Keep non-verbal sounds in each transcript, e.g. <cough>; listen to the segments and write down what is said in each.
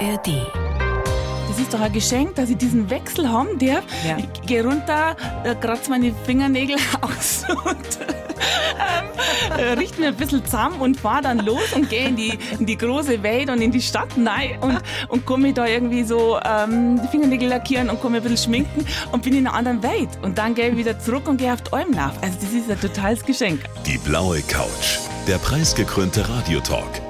ARD. Das ist doch ein Geschenk, dass ich diesen Wechsel haben darf. Ja. Ich gehe runter, äh, kratze meine Fingernägel <laughs> aus und ähm, äh, richte mir ein bisschen zusammen und fahre dann los und gehe in die, in die große Welt und in die Stadt rein und, und komme da irgendwie so ähm, die Fingernägel lackieren und komme ein bisschen schminken und bin in einer anderen Welt. Und dann gehe ich wieder zurück und gehe auf die Alm nach. Also das ist ein totales Geschenk. Die blaue Couch. Der preisgekrönte Radiotalk.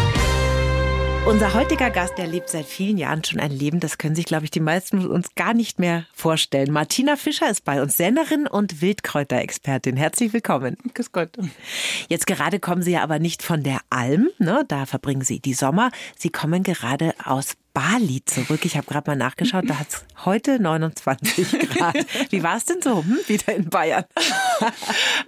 Unser heutiger Gast, der lebt seit vielen Jahren schon ein Leben, das können sich, glaube ich, die meisten von uns gar nicht mehr vorstellen. Martina Fischer ist bei uns, Sennerin und Wildkräuterexpertin. Herzlich willkommen. Grüß Gott. Jetzt gerade kommen Sie ja aber nicht von der Alm, ne? da verbringen Sie die Sommer. Sie kommen gerade aus Bali zurück. Ich habe gerade mal nachgeschaut, da hat es heute 29 <laughs> Grad. Wie war es denn so? Hm? Wieder in Bayern. <laughs>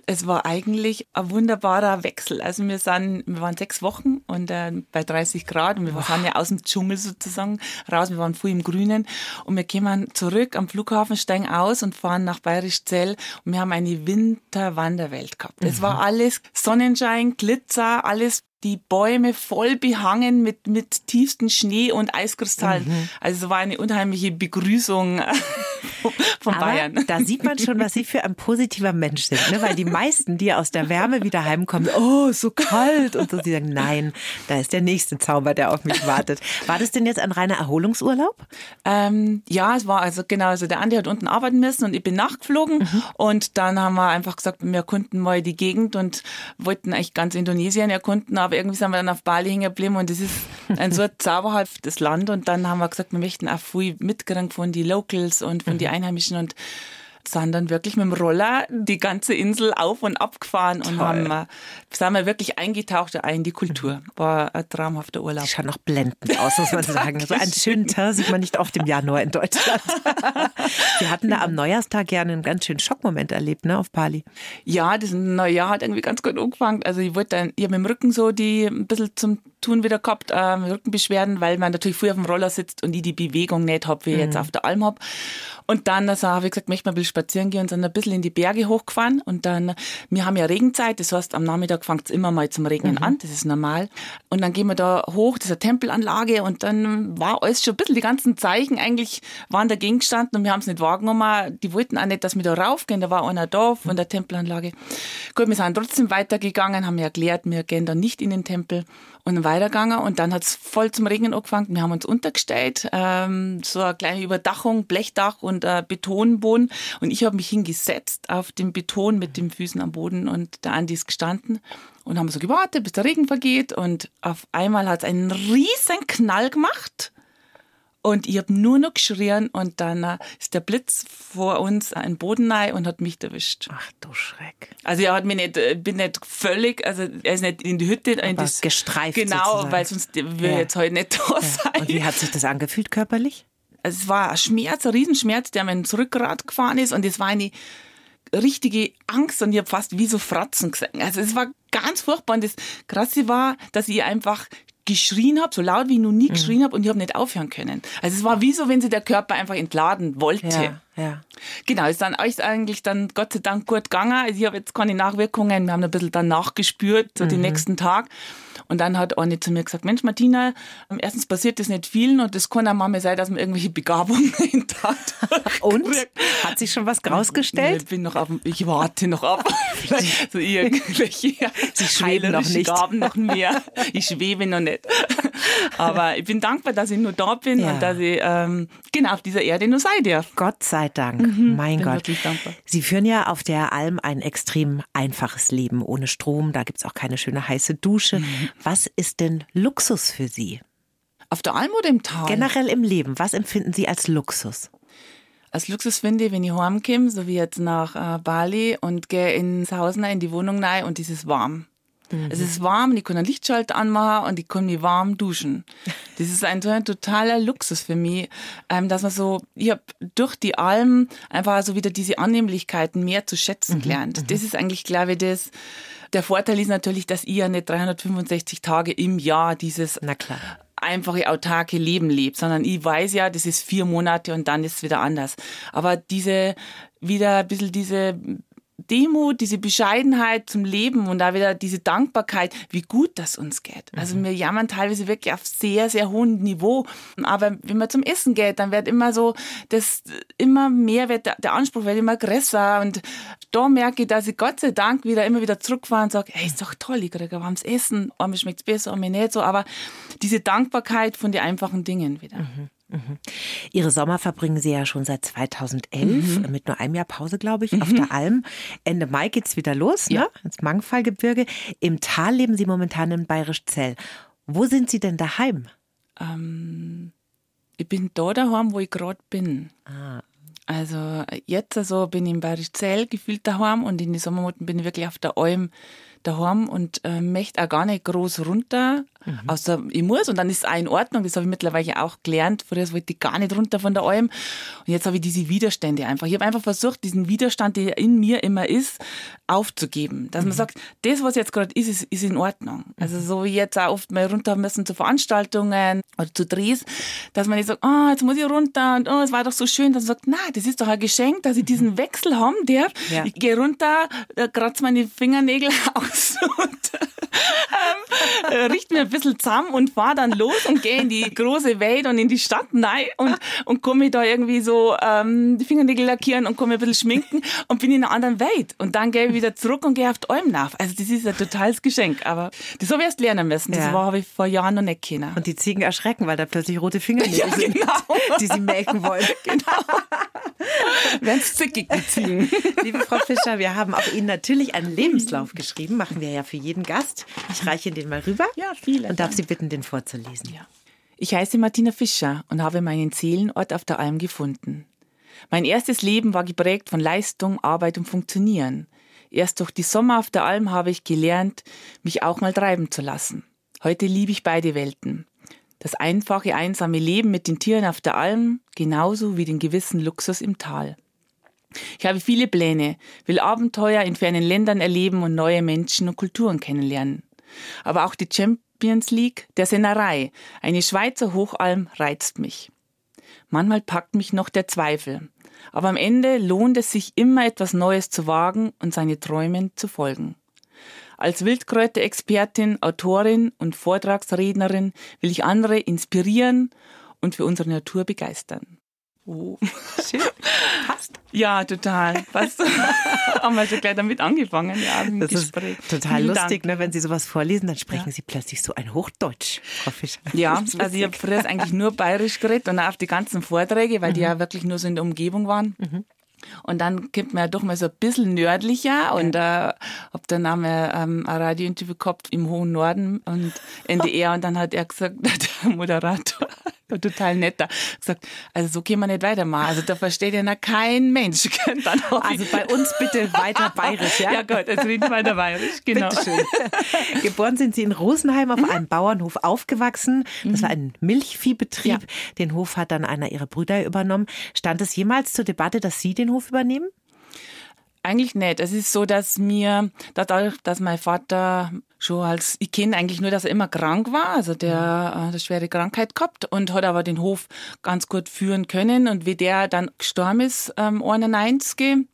Es war eigentlich ein wunderbarer Wechsel. Also wir sind, wir waren sechs Wochen und äh, bei 30 Grad und wir waren ja aus dem Dschungel sozusagen raus. Wir waren früh im Grünen und wir kommen zurück am Flughafen, steigen aus und fahren nach Bayerisch Zell und wir haben eine Winterwanderwelt gehabt. Es war alles Sonnenschein, Glitzer, alles die Bäume voll behangen mit, mit tiefsten Schnee und Eiskristallen. Also es war eine unheimliche Begrüßung <laughs> von Aber Bayern. da sieht man schon, was Sie für ein positiver Mensch sind. Ne? Weil die meisten, die aus der Wärme wieder heimkommen, oh, so kalt und so, die sagen, nein, da ist der nächste Zauber, der auf mich wartet. War das denn jetzt ein reiner Erholungsurlaub? Ähm, ja, es war also genau, also der Andi hat unten arbeiten müssen und ich bin nachgeflogen und dann haben wir einfach gesagt, wir erkunden mal die Gegend und wollten eigentlich ganz Indonesien erkunden, aber irgendwie sind wir dann auf Bali hängen geblieben und das ist ein so <laughs> zauberhaftes Land und dann haben wir gesagt, wir möchten auch viel mitkriegen von die Locals und von die Einheimischen und sind dann wirklich mit dem Roller die ganze Insel auf und ab gefahren und haben, äh, sind wir wirklich eingetaucht in die Kultur. War ein traumhafter Urlaub. Die schauen noch blendend aus, muss man <laughs> sagen. So einen schönen Tag sieht man nicht oft im Januar in Deutschland. <laughs> Sie hatten da am Neujahrstag gerne einen ganz schönen Schockmoment erlebt, ne, auf Bali. Ja, das neue Jahr hat irgendwie ganz gut angefangen. Also ich wollte dann, ich habe mit dem Rücken so die ein bisschen zum Tun wieder gehabt, ähm, Rückenbeschwerden, weil man natürlich früher auf dem Roller sitzt und ich die Bewegung nicht habe, wie ich jetzt auf der Alm hab. Und dann also, habe ich gesagt, möchte mal ein bisschen spazieren gehen und sind ein bisschen in die Berge hochgefahren. Und dann, wir haben ja Regenzeit, das heißt, am Nachmittag fängt es immer mal zum Regnen an, das ist normal. Und dann gehen wir da hoch, das ist eine Tempelanlage und dann war alles schon ein bisschen, die ganzen Zeichen eigentlich waren dagegen gestanden und wir haben es nicht wahrgenommen. Die wollten auch nicht, dass wir da raufgehen, da war einer da von der Tempelanlage. Gut, wir sind trotzdem weitergegangen, haben erklärt, wir gehen da nicht in den Tempel und weitergegangen und dann hat es voll zum Regnen angefangen. Wir haben uns untergestellt, ähm, so eine kleine Überdachung, Blechdach und äh, Betonboden und ich habe mich hingesetzt auf den Beton mit den Füßen am Boden und der Andi ist gestanden und haben so gewartet, bis der Regen vergeht und auf einmal hat es einen riesen Knall gemacht. Und ich habe nur noch geschrien und dann äh, ist der Blitz vor uns ein Boden rein und hat mich erwischt. Ach du Schreck. Also er hat mich nicht, äh, bin nicht völlig, also er ist nicht in die Hütte, in das gestreift. Genau, sozusagen. weil sonst würde Ja. jetzt heute nicht da sein. Und wie hat sich das angefühlt körperlich? Es war ein Schmerz, ein Riesenschmerz, der mir ins Rückgrat gefahren ist und es war eine richtige Angst und ich habe fast wie so Fratzen gesehen. Also es war ganz furchtbar und das Krasse war, dass ich einfach geschrien habe, so laut wie ich noch nie Mhm. geschrien habe und ich habe nicht aufhören können. Also es war wie so, wenn sich der Körper einfach entladen wollte. Ja, ja. Genau, ist dann euch eigentlich dann Gott sei Dank gut gegangen. Also ich habe jetzt keine Nachwirkungen. Wir haben ein bisschen dann nachgespürt, so Mhm. den nächsten Tag. Und dann hat eine zu mir gesagt, Mensch Martina, erstens passiert das nicht vielen und das kann auch mal sein, dass man irgendwelche Begabungen <laughs> in Tat <laughs> Und? Hat sich schon was rausgestellt? Ich bin noch auf, ich warte noch ab. <laughs> So irgendwelche Sie schweben noch nicht. Gaben noch mehr. Ich schwebe noch nicht. <laughs> Aber ich bin dankbar, dass ich nur da bin Ja. und dass ich ähm, genau auf dieser Erde nur sein darf. Gott sei Dank. mein bin Gott. wirklich dankbar. Sie führen ja auf der Alm ein extrem einfaches Leben ohne Strom. Da gibt's auch keine schöne heiße Dusche. Mhm. Was ist denn Luxus für Sie? Auf der Alm oder im Tal? Generell im Leben, was empfinden Sie als Luxus? Als Luxus finde ich, wenn ich heimkomme, so wie jetzt nach äh, Bali und gehe ins Haus rein, in die Wohnung rein und es ist warm. Es ist warm kann einen Lichtschalter anmachen und ich kann mich warm duschen. <laughs> Das ist ein, totaler Luxus für mich, ähm, dass man so, ich habe durch die Alm einfach so wieder diese Annehmlichkeiten mehr zu schätzen gelernt. Das ist eigentlich, glaube ich, das, Der Vorteil ist natürlich, dass ich ja nicht 365 Tage im Jahr dieses einfache, autarke Leben lebt, sondern ich weiß ja, das ist vier Monate und dann ist es wieder anders. Aber diese, wieder ein bisschen diese Demut, diese Bescheidenheit zum Leben und da wieder diese Dankbarkeit, wie gut das uns geht. Also wir jammern teilweise wirklich auf sehr, sehr hohem Niveau. Aber wenn man zum Essen geht, dann wird immer so, das immer mehr wird, der, Anspruch wird immer größer und da merke ich, dass ich Gott sei Dank wieder immer wieder zurückfahre und sage, hey, ist doch toll, ich kriege warmes Essen, einmal schmeckt es besser, einmal nicht so, aber diese Dankbarkeit von den einfachen Dingen wieder. Ihre Sommer verbringen Sie ja schon seit 2011 mit nur einem Jahr Pause, glaube ich, auf der Alm. Ende Mai geht's wieder los, Ja. ne? ins Mangfallgebirge. Im Tal leben Sie momentan in Bayerisch Zell. Wo sind Sie denn daheim? Ich bin da daheim, wo ich gerade bin. Ah. Also jetzt also bin ich in Bayerisch Zell gefühlt daheim und in den Sommermonaten bin ich wirklich auf der Alm daheim und äh, möchte auch gar nicht groß runter, außer ich muss und dann ist es auch in Ordnung, das habe ich mittlerweile auch gelernt. Früher wollte ich gar nicht runter von der Alm und jetzt habe ich diese Widerstände einfach. Ich habe einfach versucht, diesen Widerstand, der in mir immer ist, aufzugeben. Dass man sagt, das, was jetzt gerade ist, ist, ist in Ordnung. Also so wie jetzt auch oft mal runter müssen zu Veranstaltungen oder zu Drehs, dass man nicht sagt, ah, jetzt muss ich runter und oh, es war doch so schön, dass man sagt, na, das ist doch ein Geschenk, dass ich diesen Wechsel haben darf. Ja. Ich gehe runter, äh, kratze meine Fingernägel <laughs> aus und <laughs> ähm, äh, richte mir ein bisschen zusammen und fahre dann los und gehe in die große Welt und in die Stadt rein und, und komme da irgendwie so ähm, die Fingernägel lackieren und komme ein bisschen schminken und bin in einer anderen Welt. Und dann gehe ich wieder zurück und gehe auf die Alm nach. Also das ist ein totales Geschenk. Aber das habe ich erst lernen müssen. Das Ja. war, habe ich vor Jahren noch nicht kennen. Und die Ziegen erschrecken, weil da plötzlich rote Fingernägel Ja, sind, genau. die sie melken wollen. <laughs> Werden zickig gezogen. Liebe Frau Fischer, wir haben auch Ihnen natürlich einen Lebenslauf geschrieben. Machen wir ja für jeden Gast. Ich reiche den mal rüber. Ja, vielen Und darf Dank. Sie bitten, den vorzulesen. Ja. Ich heiße Martina Fischer und habe meinen Seelenort auf der Alm gefunden. Mein erstes Leben war geprägt von Leistung, Arbeit und Funktionieren. Erst durch die Sommer auf der Alm habe ich gelernt, mich auch mal treiben zu lassen. Heute liebe ich beide Welten. Das einfache, einsame Leben mit den Tieren auf der Alm, genauso wie den gewissen Luxus im Tal. Ich habe viele Pläne, will Abenteuer in fernen Ländern erleben und neue Menschen und Kulturen kennenlernen. Aber auch die Champions League der Sennerei, eine Schweizer Hochalm, reizt mich. Manchmal packt mich noch der Zweifel. Aber am Ende lohnt es sich immer etwas Neues zu wagen und seine Träumen zu folgen. Als Wildkräuterexpertin, Autorin und Vortragsrednerin will ich andere inspirieren und für unsere Natur begeistern. Oh. <laughs> Schön. Passt. Ja, total. Was? <laughs> Haben wir schon gleich damit angefangen, ja, Das ist Gespräch. total Vielen lustig, Dank. ne? wenn Sie sowas vorlesen, dann sprechen Sie plötzlich so ein Hochdeutsch. Ja, ist also ich habe früher eigentlich nur bayerisch geredet und auch auf die ganzen Vorträge, weil die ja wirklich nur so in der Umgebung waren. Und dann kommt man ja doch mal so ein bisschen nördlicher und äh, hab dann einmal ähm, ein Radiointerview gehabt im hohen Norden und NDR und dann hat er gesagt, <laughs> der Moderator, <laughs> total netter, gesagt, also so können wir nicht weitermachen. Also da versteht ja noch kein Mensch. <laughs> Also bei uns bitte weiter bayerisch, ja? <laughs> ja gut, jetzt reden wir weiter bayerisch, genau. Geboren sind Sie in Rosenheim auf einem Bauernhof aufgewachsen. Das war ein Milchviehbetrieb. Ja. Den Hof hat dann einer Ihrer Brüder übernommen. Stand es jemals zur Debatte, dass Sie den Hof übernehmen? Eigentlich nicht. Es ist so, dass mir, dadurch, dass mein Vater schon als, ich kenne eigentlich nur, dass er immer krank war, also der äh, hat eine schwere Krankheit gehabt und hat aber den Hof ganz gut führen können. Und wie der dann gestorben ist, ähm, 91,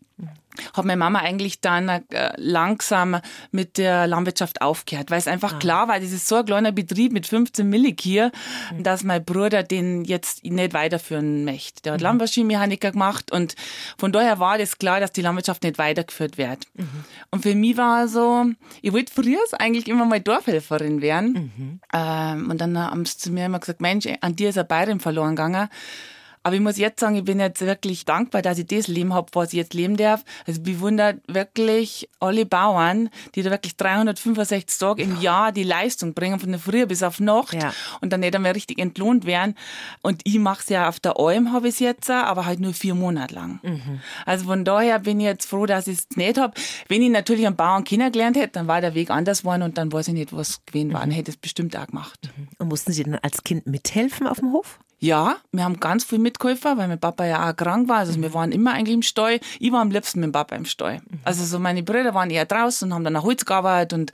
hat meine Mama eigentlich dann äh, langsam mit der Landwirtschaft aufgehört, weil es einfach klar war, das ist so ein kleiner Betrieb mit 15 Millikier, dass mein Bruder den jetzt nicht weiterführen möchte. Der hat Landmaschinenmechaniker gemacht und von daher war das klar, dass die Landwirtschaft nicht weitergeführt wird. Und für mich war so, ich wollte früher eigentlich immer mal Dorfhelferin werden. Ähm, und dann haben sie zu mir immer gesagt, Mensch, an dir ist ein Bayern verloren gegangen. Aber ich muss jetzt sagen, ich bin jetzt wirklich dankbar, dass ich das Leben habe, was ich jetzt leben darf. Also ich bewundere wirklich alle Bauern, die da wirklich 365 Tage im Jahr die Leistung bringen, von der Früh bis auf Nacht Ja. und dann nicht einmal richtig entlohnt werden. Und ich mache es ja auf der Alm, habe ich es jetzt, auch, aber halt nur vier Monate lang. Also von daher bin ich jetzt froh, dass ich es nicht habe. Wenn ich natürlich einen Bauern kennengelernt hätte, dann war der Weg anders geworden und dann weiß ich nicht, was gewesen war. Dann hätte ich es bestimmt auch gemacht. Und mussten Sie denn als Kind mithelfen auf dem Hof? Ja, wir haben ganz viel Mitkäufer, weil mein Papa ja auch krank war. Also wir waren immer eigentlich im Stall. Ich war am liebsten mit dem Papa im Stall. Also so meine Brüder waren eher draußen und haben dann nach Holz gearbeitet und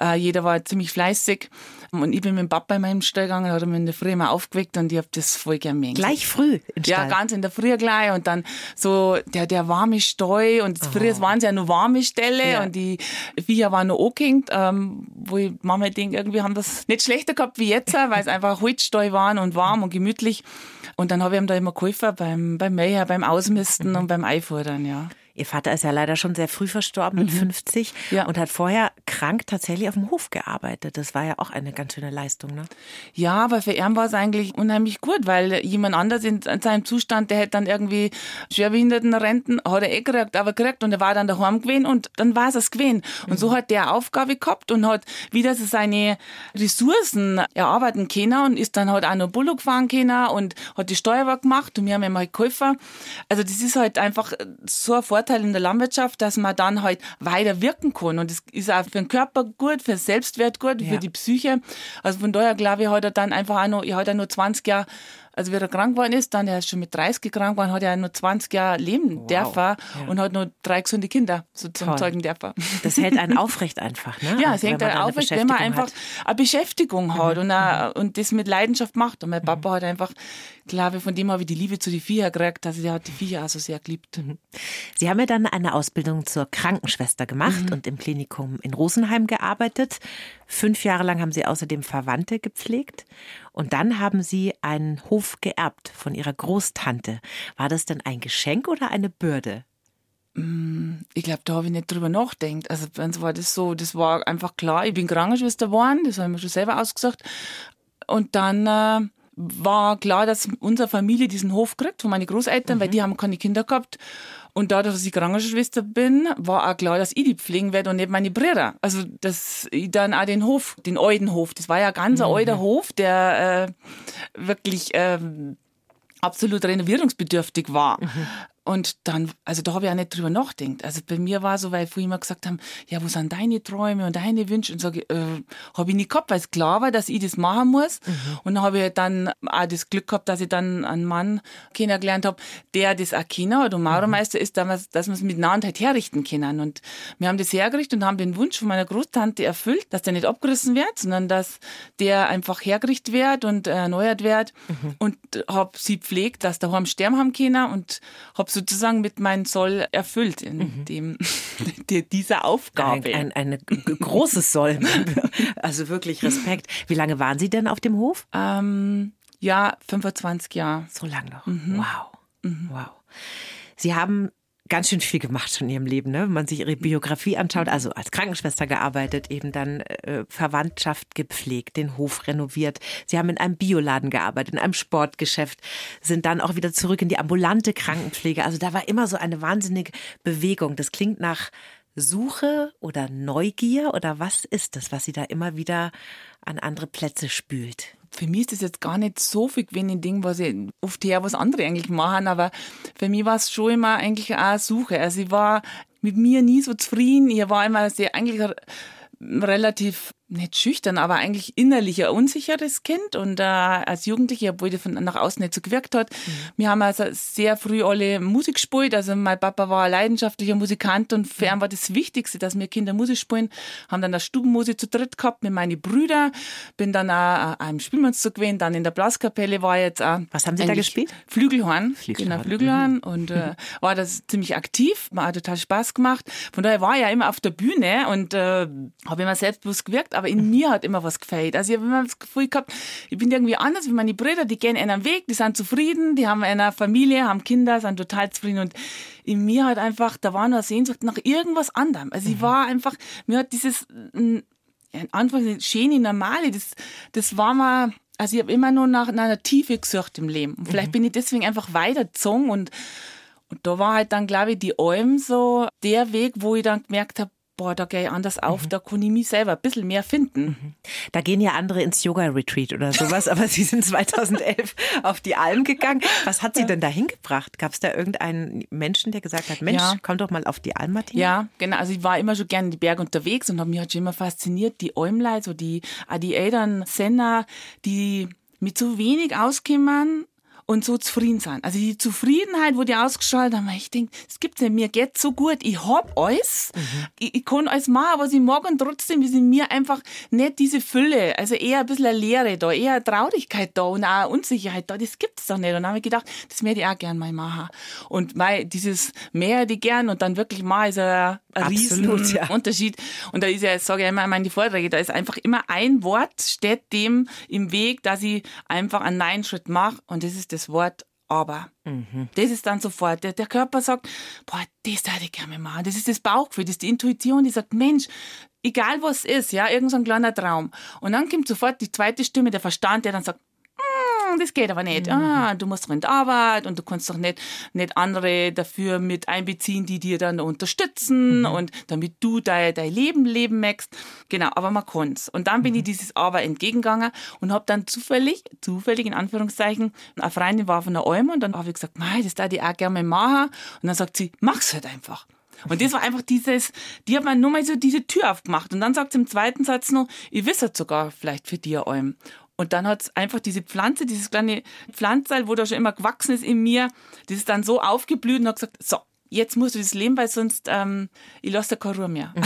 äh, jeder war ziemlich fleißig. Und ich bin mit dem Papa in meinem Stall gegangen, hat er mich in der Früh mal aufgeweckt und ich hab das voll gern mögen. Gleich früh im Ja, ganz in der Früh gleich und dann so der, der warme Stall und früher waren es ja nur warme Ställe Ja. und die Viecher waren noch angehängt, ähm, wo ich Mama denkt, irgendwie haben das nicht schlechter gehabt wie jetzt, <laughs> weil es einfach Holzstall waren und warm und gemütlich. Und dann habe ich ihm da immer geholfen beim, beim Mäher, beim Ausmisten Mhm. und beim Einfordern, ja. Ihr Vater ist ja leider schon sehr früh verstorben, mit 50, Mhm. Ja. und hat vorher krank tatsächlich auf dem Hof gearbeitet. Das war ja auch eine ganz schöne Leistung, ne? Ja, aber für ihn war es eigentlich unheimlich gut, weil jemand anders in seinem Zustand, der hätte dann irgendwie Schwerbehindertenrenten, hat er eh gekriegt, aber gekriegt und er war dann daheim gewesen und dann war es es gewesen. Und so hat der Aufgabe gehabt und hat wieder so seine Ressourcen erarbeiten können und ist dann halt auch noch Bullock fahren können und hat die Steuerwerk gemacht und wir haben ihm halt geholfen. Also das ist halt einfach so ein Vorteil in der Landwirtschaft, dass man dann halt weiter wirken kann und das ist auch für den Körper gut, für den Selbstwert gut, Ja. für die Psyche. Also von daher glaube ich, hat er dann einfach auch noch, er hat ja nur 20 Jahre, also wie er krank geworden ist, dann er ist schon mit 30 krank geworden, hat er nur 20 Jahre leben dürfen und hat nur drei gesunde Kinder so zum Toll. Zeugen dürfen. Das hält einen aufrecht einfach, ne? <laughs> Ja, Also es hängt wenn man halt da eine auf, wenn man einfach hat. Mhm. eine Beschäftigung hat und, auch, und das mit Leidenschaft macht. Und mein Papa hat einfach, glaube ich, von dem habe ich die Liebe zu den Viecher gekriegt, dass er hat die Viecher auch so sehr geliebt. Mhm. Sie haben ja dann eine Ausbildung zur Krankenschwester gemacht Mhm. und im Klinikum in Rosenheim gearbeitet. Fünf Jahre lang haben Sie außerdem Verwandte gepflegt. Und dann haben Sie einen Hof geerbt von Ihrer Großtante. War das denn ein Geschenk oder eine Bürde? Ich glaube, da habe ich nicht drüber nachgedacht. Also bei uns war das so, das war einfach klar, ich bin Krankenschwester geworden, das habe ich mir schon selber ausgesagt. Und dann äh, war klar, dass unsere Familie diesen Hof kriegt von meinen Großeltern, weil die haben keine Kinder gehabt. Und dadurch, dass ich Krankenschwester bin, war auch klar, dass ich die pflegen werde und nicht meine Brüder. Also, dass ich dann auch den Hof, den alten Hof, das war ja ganz ein alter Hof, der äh, wirklich ähm, absolut renovierungsbedürftig war. Und dann, also da habe ich auch nicht drüber nachgedacht. Also bei mir war so, weil vorhin immer gesagt haben, ja, wo sind deine Träume und deine Wünsche? Und sage, äh, habe ich nicht gehabt, weil es klar war, dass ich das machen muss. Und dann habe ich dann auch das Glück gehabt, dass ich dann einen Mann kennengelernt habe, der das auch kennen hat und Maurermeister ist, damals, dass wir es miteinander halt herrichten können. Und wir haben das hergerichtet und haben den Wunsch von meiner Großtante erfüllt, dass der nicht abgerissen wird, sondern dass der einfach hergerichtet wird und erneuert wird. Und habe sie pflegt, dass daheim sterben haben können und habe sozusagen mit meinem Soll erfüllt in dem, <laughs> die, dieser Aufgabe. Ein, ein, g- großes Soll. <laughs> Also wirklich Respekt. Wie lange waren Sie denn auf dem Hof? ähm, ja, 25 Jahre. So lang noch. Mhm. Wow. Wow. Sie haben ganz schön viel gemacht schon in Ihrem Leben, ne? wenn man sich Ihre Biografie anschaut. Also als Krankenschwester gearbeitet, eben dann äh, Verwandtschaft gepflegt, den Hof renoviert. Sie haben in einem Bioladen gearbeitet, in einem Sportgeschäft, sind dann auch wieder zurück in die ambulante Krankenpflege. Also da war immer so eine wahnsinnige Bewegung. Das klingt nach Suche oder Neugier oder was ist das, was Sie da immer wieder an andere Plätze spült? Für mich ist das jetzt gar nicht so viel gewesen, ein Ding, was ich oft her, was andere eigentlich machen, aber für mich war es schon immer eigentlich auch eine Suche. Also ich war mit mir nie so zufrieden. Ich war immer sehr, eigentlich relativ nicht schüchtern, aber eigentlich innerlich ein unsicheres Kind. Und äh, als Jugendliche, obwohl die von nach außen nicht so gewirkt hat. Wir haben also sehr früh alle Musik gespielt, also mein Papa war ein leidenschaftlicher Musikant und für ihn war das Wichtigste, dass wir Kinder Musik spielen, haben dann eine Stubenmusik zu dritt gehabt mit meinen Brüdern, bin dann auch äh, im Spielmannszug gewesen, dann in der Blaskapelle war jetzt auch Was haben Sie da gespielt? Flügelhorn, Flügelhorn, genau, Flügelhorn. Und äh, <laughs> war das ziemlich aktiv, mir hat total Spaß gemacht. Von daher war ich ja immer auf der Bühne und äh, habe immer selbstbewusst gewirkt, aber in mir hat immer was gefällt. Also ich habe immer das Gefühl gehabt, ich bin irgendwie anders wie meine Brüder, die gehen einen Weg, die sind zufrieden, die haben eine Familie, haben Kinder, sind total zufrieden und in mir hat einfach, da war nur eine Sehnsucht nach irgendwas anderem. Also ich war einfach, mir hat dieses mm, in Anführungszeichen schöne, normale, das, das war mal, also ich habe immer nur nach, nach einer Tiefe gesucht im Leben. Und vielleicht bin ich deswegen einfach weitergezogen und, und da war halt dann, glaube ich, die Alm so der Weg, wo ich dann gemerkt habe, boah, da gehe ich anders auf, da kann ich mich selber ein bisschen mehr finden. Da gehen ja andere ins Yoga-Retreat oder sowas, aber Sie sind 2011 <laughs> auf die Alm gegangen. Was hat Sie denn da hingebracht? Gab es da irgendeinen Menschen, der gesagt hat, Mensch, Ja. komm doch mal auf die Alm, Martina? Ja, genau. Also ich war immer schon gerne in die Berge unterwegs und habe mich halt schon immer fasziniert, die Almlei, so die, Eltern, Senna, die mit so wenig auskommen und so zufrieden sein. Also die Zufriedenheit, wo die ausgestrahlt haben, ich denke, es gibt's nicht, mir geht's so gut, ich hab alles, mhm. ich, ich kann alles machen, was ich mag und trotzdem ist in mir einfach nicht diese Fülle, also eher ein bisschen eine Leere da, eher eine Traurigkeit da und auch eine Unsicherheit da, das gibt's doch nicht. Und dann habe ich gedacht, das möchte ich auch gern mal machen. Und mal dieses mehr die gern und dann wirklich mal ist ein, ein riesen ja. Unterschied. Und da ist ja, sage ich immer in meinen Vorträgen, da ist einfach immer ein Wort steht dem im Weg, dass ich einfach einen Nein-Schritt mache und das ist das Wort aber. Mhm. Das ist dann sofort, der, der Körper sagt, boah, das würde ich gerne machen. Das ist das Bauchgefühl, das ist die Intuition, die sagt, Mensch, egal was ist, ja, irgendein so kleiner Traum. Und dann kommt sofort die zweite Stimme, der Verstand, der dann sagt, hm, das geht aber nicht. Mhm. Ah, du musst doch in die Arbeit und du kannst doch nicht, nicht andere dafür mit einbeziehen, die dir dann unterstützen mhm. und damit du dein, dein Leben leben möchtest. Genau, aber man kann's. Und dann bin mhm. ich dieses Aber entgegengegangen und habe dann zufällig, zufällig in Anführungszeichen, eine Freundin war von der Alm und dann habe ich gesagt, mei, das da die auch gerne machen. Und dann sagt sie, mach's halt einfach. Und das war einfach dieses, die hat mir nur mal so diese Tür aufgemacht. Und dann sagt sie im zweiten Satz noch, ich wisse sogar vielleicht für dir allem. Und dann hat es einfach diese Pflanze, dieses kleine Pflanzteil, wo da schon immer gewachsen ist in mir, das ist dann so aufgeblüht und hat gesagt, so, jetzt musst du das leben, weil sonst, ähm, ich lasse da keine Ruhe mehr. Mhm.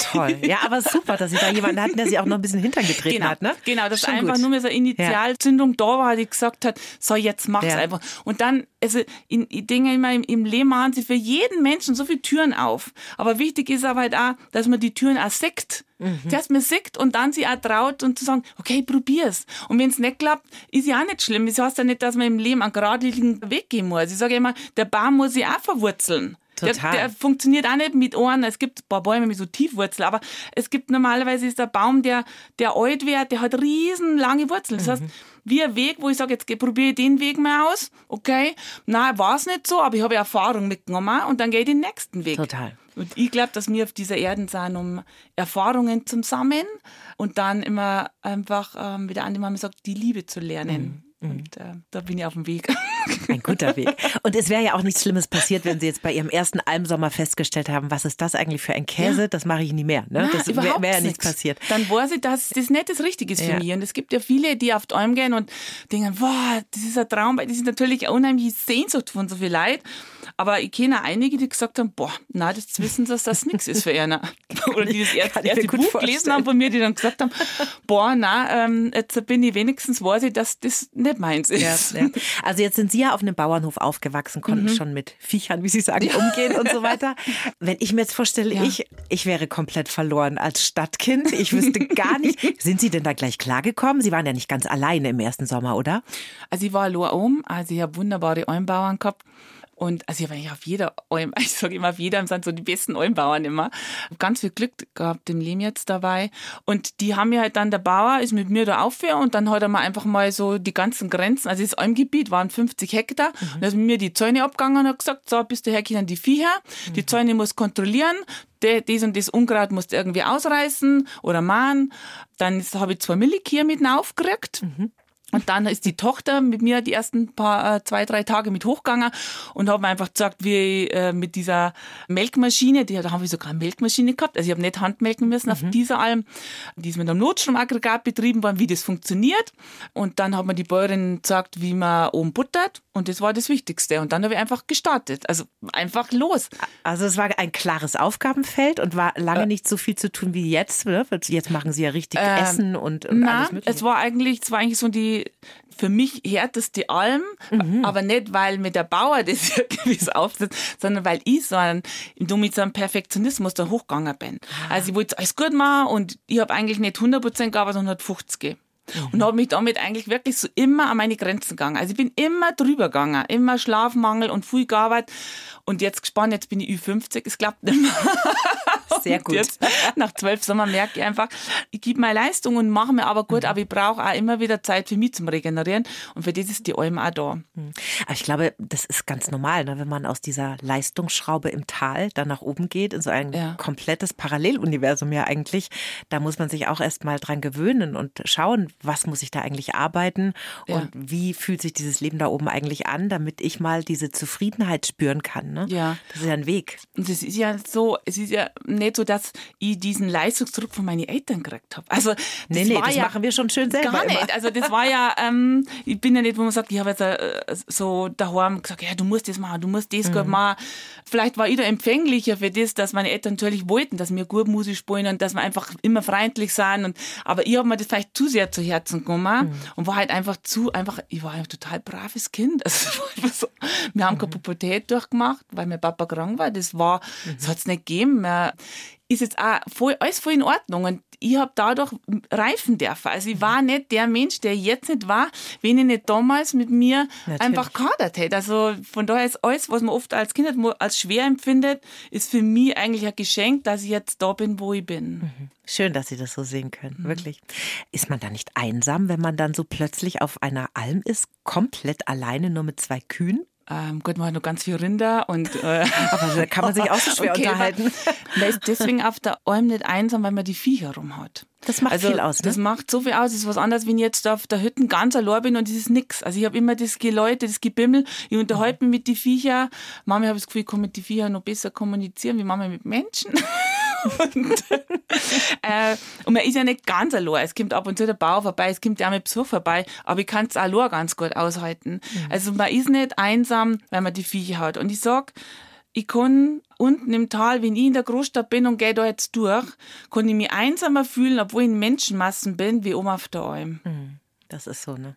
Toll. Ja, aber super, dass Sie da jemanden hatten, der Sie auch noch ein bisschen hintergetreten genau, hat, ne? Genau, dass Schon einfach gut. nur mehr so eine Initialzündung ja. da war, die gesagt hat, so, jetzt mach's ja. einfach. Und dann, also, in, ich denke immer, im, im Leben machen Sie für jeden Menschen so viele Türen auf. Aber wichtig ist aber halt auch, dass man die Türen auch sieht Mhm. Dass man sieht und dann sich auch traut und zu sagen, okay, probier's. Und wenn es nicht klappt, ist ja auch nicht schlimm. Das heißt ja nicht, dass man im Leben einen geradlinigen Weg gehen muss. Ich sage immer, der Baum muss sich auch verwurzeln. Total. Der, der, funktioniert auch nicht mit Ohren. Es gibt ein paar Bäume mit so Tiefwurzeln, aber es gibt normalerweise ist der Baum, der, der alt wird, der hat riesenlange Wurzeln. Das heißt, mhm. Wie ein Weg, wo ich sage, jetzt probiere ich den Weg mal aus. Okay, na war es nicht so, aber ich habe Erfahrung mitgenommen und dann gehe ich den nächsten Weg. Total. Und ich glaube, dass wir auf dieser Erde sind, um Erfahrungen zu sammeln und dann immer einfach, ähm, wie der andere Mama sagt, die Liebe zu lernen. Mhm. Mhm. Und äh, da bin ich auf dem Weg. <laughs> Ein guter Weg. Und es wäre ja auch nichts Schlimmes passiert, wenn Sie jetzt bei Ihrem ersten Almsommer festgestellt haben, was ist das eigentlich für ein Käse? Ja. Das mache ich nie mehr. Ne? Nein, das wäre wär ja nichts passiert. Dann weiß ich, dass das nicht das Richtige ist ja. für mich. Und es gibt ja viele, die auf die Alm gehen und denken, wow, das ist ein Traum, weil das ist natürlich eine unheimliche Sehnsucht von so viel Leid. Aber ich kenne einige, die gesagt haben, boah, na, das wissen sie, dass das nichts ist für einer. <laughs> Oder die das erste, erste Buch vorstellen. gelesen haben von mir, die dann gesagt haben, boah, na, ähm, jetzt bin ich wenigstens, weiß ich, dass das nicht meins ist. Ja, ja. Also jetzt sind Sie ja auf einem Bauernhof aufgewachsen, konnten mhm. schon mit Viechern, wie Sie sagen, <laughs> umgehen und so weiter. Wenn ich mir jetzt vorstelle, ja. ich, ich wäre komplett verloren als Stadtkind. Ich wüsste gar nicht. <laughs> Sind Sie denn da gleich klargekommen? Sie waren ja nicht ganz alleine im ersten Sommer, oder? Also ich war allein um, also ich habe wunderbare Almbauern gehabt. Und also ich habe eigentlich auf jeder Alm, <laughs> ich sage immer auf jeder, sind so die besten Almbauern immer. Ganz viel Glück gehabt im Leben jetzt dabei. Und die haben mir halt dann, der Bauer ist mit mir da aufhören und dann hat er mal einfach mal so die ganzen Grenzen, also das Almgebiet waren 50 Hektar mhm. und da ist mit mir die Zäune abgegangen und hat gesagt, so, bis daher können die Viecher, mhm. die Zäune muss kontrollieren, das und das Unkraut musst du irgendwie ausreißen oder mahnen. Dann habe ich zwei Millikühe mit aufgerückt. Mhm. Und dann ist die Tochter mit mir die ersten paar, äh, zwei, drei Tage mit hochgegangen und haben einfach gesagt, wie äh, mit dieser Melkmaschine, die, da haben wir sogar eine Melkmaschine gehabt, also ich habe nicht Handmelken müssen mhm. auf dieser Alm, die ist mit einem Notstromaggregat betrieben worden, wie das funktioniert. Und dann hat mir die Bäuerin gesagt, wie man oben buttert und das war das Wichtigste. Und dann habe ich einfach gestartet, also einfach los. Also es war ein klares Aufgabenfeld und war lange äh, nicht so viel zu tun wie jetzt. Ne? Jetzt machen Sie ja richtig äh, Essen und, und na, alles Mögliche. es war eigentlich, es war eigentlich so die für mich härteste Alm, mhm. aber nicht, weil mir der Bauer <laughs> das irgendwie so aufsetzt, sondern weil ich so ein, du mit so einem Perfektionismus da hochgegangen bin. Ah. Also ich wollte alles gut machen und ich habe eigentlich nicht 100% gearbeitet, sondern 50. Mhm. Und habe mich damit eigentlich wirklich so immer an meine Grenzen gegangen. Also ich bin immer drüber gegangen, immer Schlafmangel und viel gearbeitet. Und jetzt gespannt, jetzt bin ich Ü50, es klappt nicht mehr. <laughs> Sehr gut. Jetzt, nach zwölf Sommer merke ich einfach, ich gebe meine Leistung und mache mir aber gut, mhm. aber ich brauche auch immer wieder Zeit für mich zum Regenerieren. Und für das ist die Alm auch da. Mhm. Aber ich glaube, das ist ganz normal, ne? wenn man aus dieser Leistungsschraube im Tal dann nach oben geht, in so ein ja. komplettes Paralleluniversum ja eigentlich. Da muss man sich auch erst mal dran gewöhnen und schauen, was muss ich da eigentlich arbeiten ja. und wie fühlt sich dieses Leben da oben eigentlich an, damit ich mal diese Zufriedenheit spüren kann. Ne? Ja. Das ist ja ein Weg. Und es ist ja so, es ist ja nicht so, dass ich diesen Leistungsdruck von meinen Eltern gekriegt habe. Also, das Nee, nee, war das ja machen wir schon schön selber. Gar immer. nicht. Also das war ja, ähm, ich bin ja nicht, wo man sagt, ich habe jetzt äh, so daheim gesagt, ja, du musst das machen, du musst das Mhm. gut machen. Vielleicht war ich da empfänglicher für das, dass meine Eltern natürlich wollten, dass wir gut Musik spielen und dass wir einfach immer freundlich sind. Und, aber ich habe mir das vielleicht zu sehr zu Herzen genommen Mhm. und war halt einfach zu, einfach, ich war ein total braves Kind. <laughs> Also, so, wir haben keine Mhm. Pubertät durchgemacht, weil mein Papa krank war. Das war, das hat es nicht gegeben. Wir, ist jetzt auch voll, alles voll in Ordnung. Und ich habe dadurch reifen dürfen. Also ich war nicht der Mensch, der jetzt nicht war, wenn ich nicht damals mit mir Natürlich. einfach kadert hätte. Also von daher ist alles, was man oft als Kind als schwer empfindet, ist für mich eigentlich ein Geschenk, dass ich jetzt da bin, wo ich bin. Schön, dass Sie das so sehen können, wirklich. Ist man da nicht einsam, wenn man dann so plötzlich auf einer Alm ist, komplett alleine nur mit zwei Kühen? Ähm, gut, man hat noch ganz viel Rinder und äh, Aber <laughs> da kann man sich auch so schwer <laughs> Okay, unterhalten. <laughs> Man ist deswegen auf der Alm nicht einsam, weil man die Viecher rum hat. Das macht also, viel aus, ne? Das macht so viel aus. Das ist was anderes, wenn ich jetzt auf der Hütte ganz allein bin und das ist nix. Also ich habe immer das Geläute, das Gebimmel. Ich unterhalte mich mit den Viecher. Habe ich das Gefühl, ich kann mit den Viecher noch besser kommunizieren, wie manchmal mit Menschen. Und, <laughs> äh, und man ist ja nicht ganz allein. Es kommt ab und zu der Bauer vorbei, es kommt ja auch mit Besuch vorbei, aber ich kann es allein ganz gut aushalten. Also man ist nicht einsam, weil man die Viecher hat. Und ich sag, ich kann unten im Tal, wenn ich in der Großstadt bin und gehe da jetzt durch, kann ich mich einsamer fühlen, obwohl ich in Menschenmassen bin, wie oben auf der Alm. Das ist so, ne?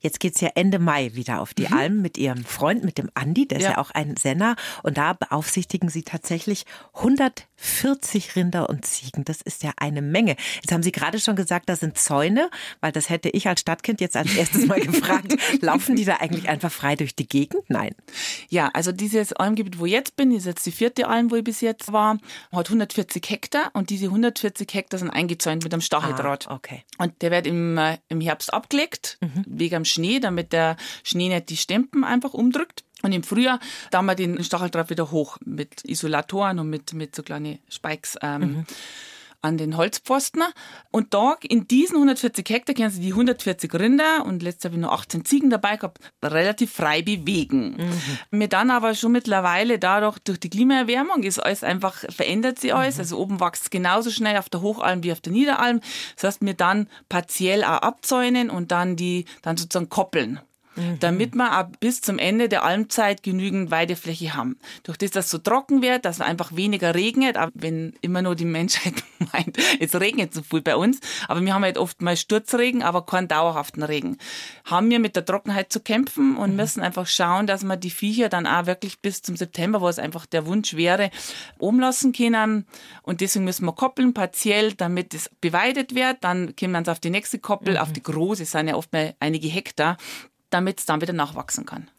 Jetzt geht's ja Ende Mai wieder auf die Alm mit Ihrem Freund, mit dem Andi, der ist ja. Ja. auch ein Senner. Und da beaufsichtigen Sie tatsächlich 140 Rinder und Ziegen. Das ist ja eine Menge. Jetzt haben Sie gerade schon gesagt, das sind Zäune, weil das hätte ich als Stadtkind jetzt als erstes mal <laughs> gefragt. Laufen die da eigentlich einfach frei durch die Gegend? Nein. Ja, also dieses Almgebiet, wo ich jetzt bin, ist jetzt die vierte Alm, wo ich bis jetzt war, hat 140 Hektar und diese 140 Hektar sind eingezäunt mit einem Stacheldraht. Ah, okay. Und der wird im, äh, im Herbst abgelegt, wegen dem Schnee, damit der Schnee nicht die Stempen einfach umdrückt. Und im Frühjahr, da haben wir den Stacheldraht wieder hoch mit Isolatoren und mit, mit so kleinen Spikes ähm, an den Holzpfosten. Und da, in diesen 140 Hektar, können Sie die 140 Rinder und letztes Jahr habe ich noch 18 Ziegen dabei gehabt, relativ frei bewegen. Mir dann aber schon mittlerweile dadurch, durch die Klimaerwärmung, ist alles einfach, verändert sich alles. Also oben wächst es genauso schnell auf der Hochalm wie auf der Niederalm. Das heißt, mir dann partiell auch abzäunen und dann die, dann sozusagen koppeln. Damit wir auch bis zum Ende der Almzeit genügend Weidefläche haben. Durch das, dass es so trocken wird, dass einfach weniger regnet, auch wenn immer nur die Menschheit <laughs> meint, es regnet so viel bei uns, aber wir haben halt oft mal Sturzregen, aber keinen dauerhaften Regen. Haben wir mit der Trockenheit zu kämpfen und müssen einfach schauen, dass wir die Viecher dann auch wirklich bis zum September, wo es einfach der Wunsch wäre, umlassen können. Und deswegen müssen wir koppeln, partiell, damit es beweidet wird. Dann kommen wir uns auf die nächste Koppel, auf die große, es sind ja oft mal einige Hektar, damit es dann wieder nachwachsen kann.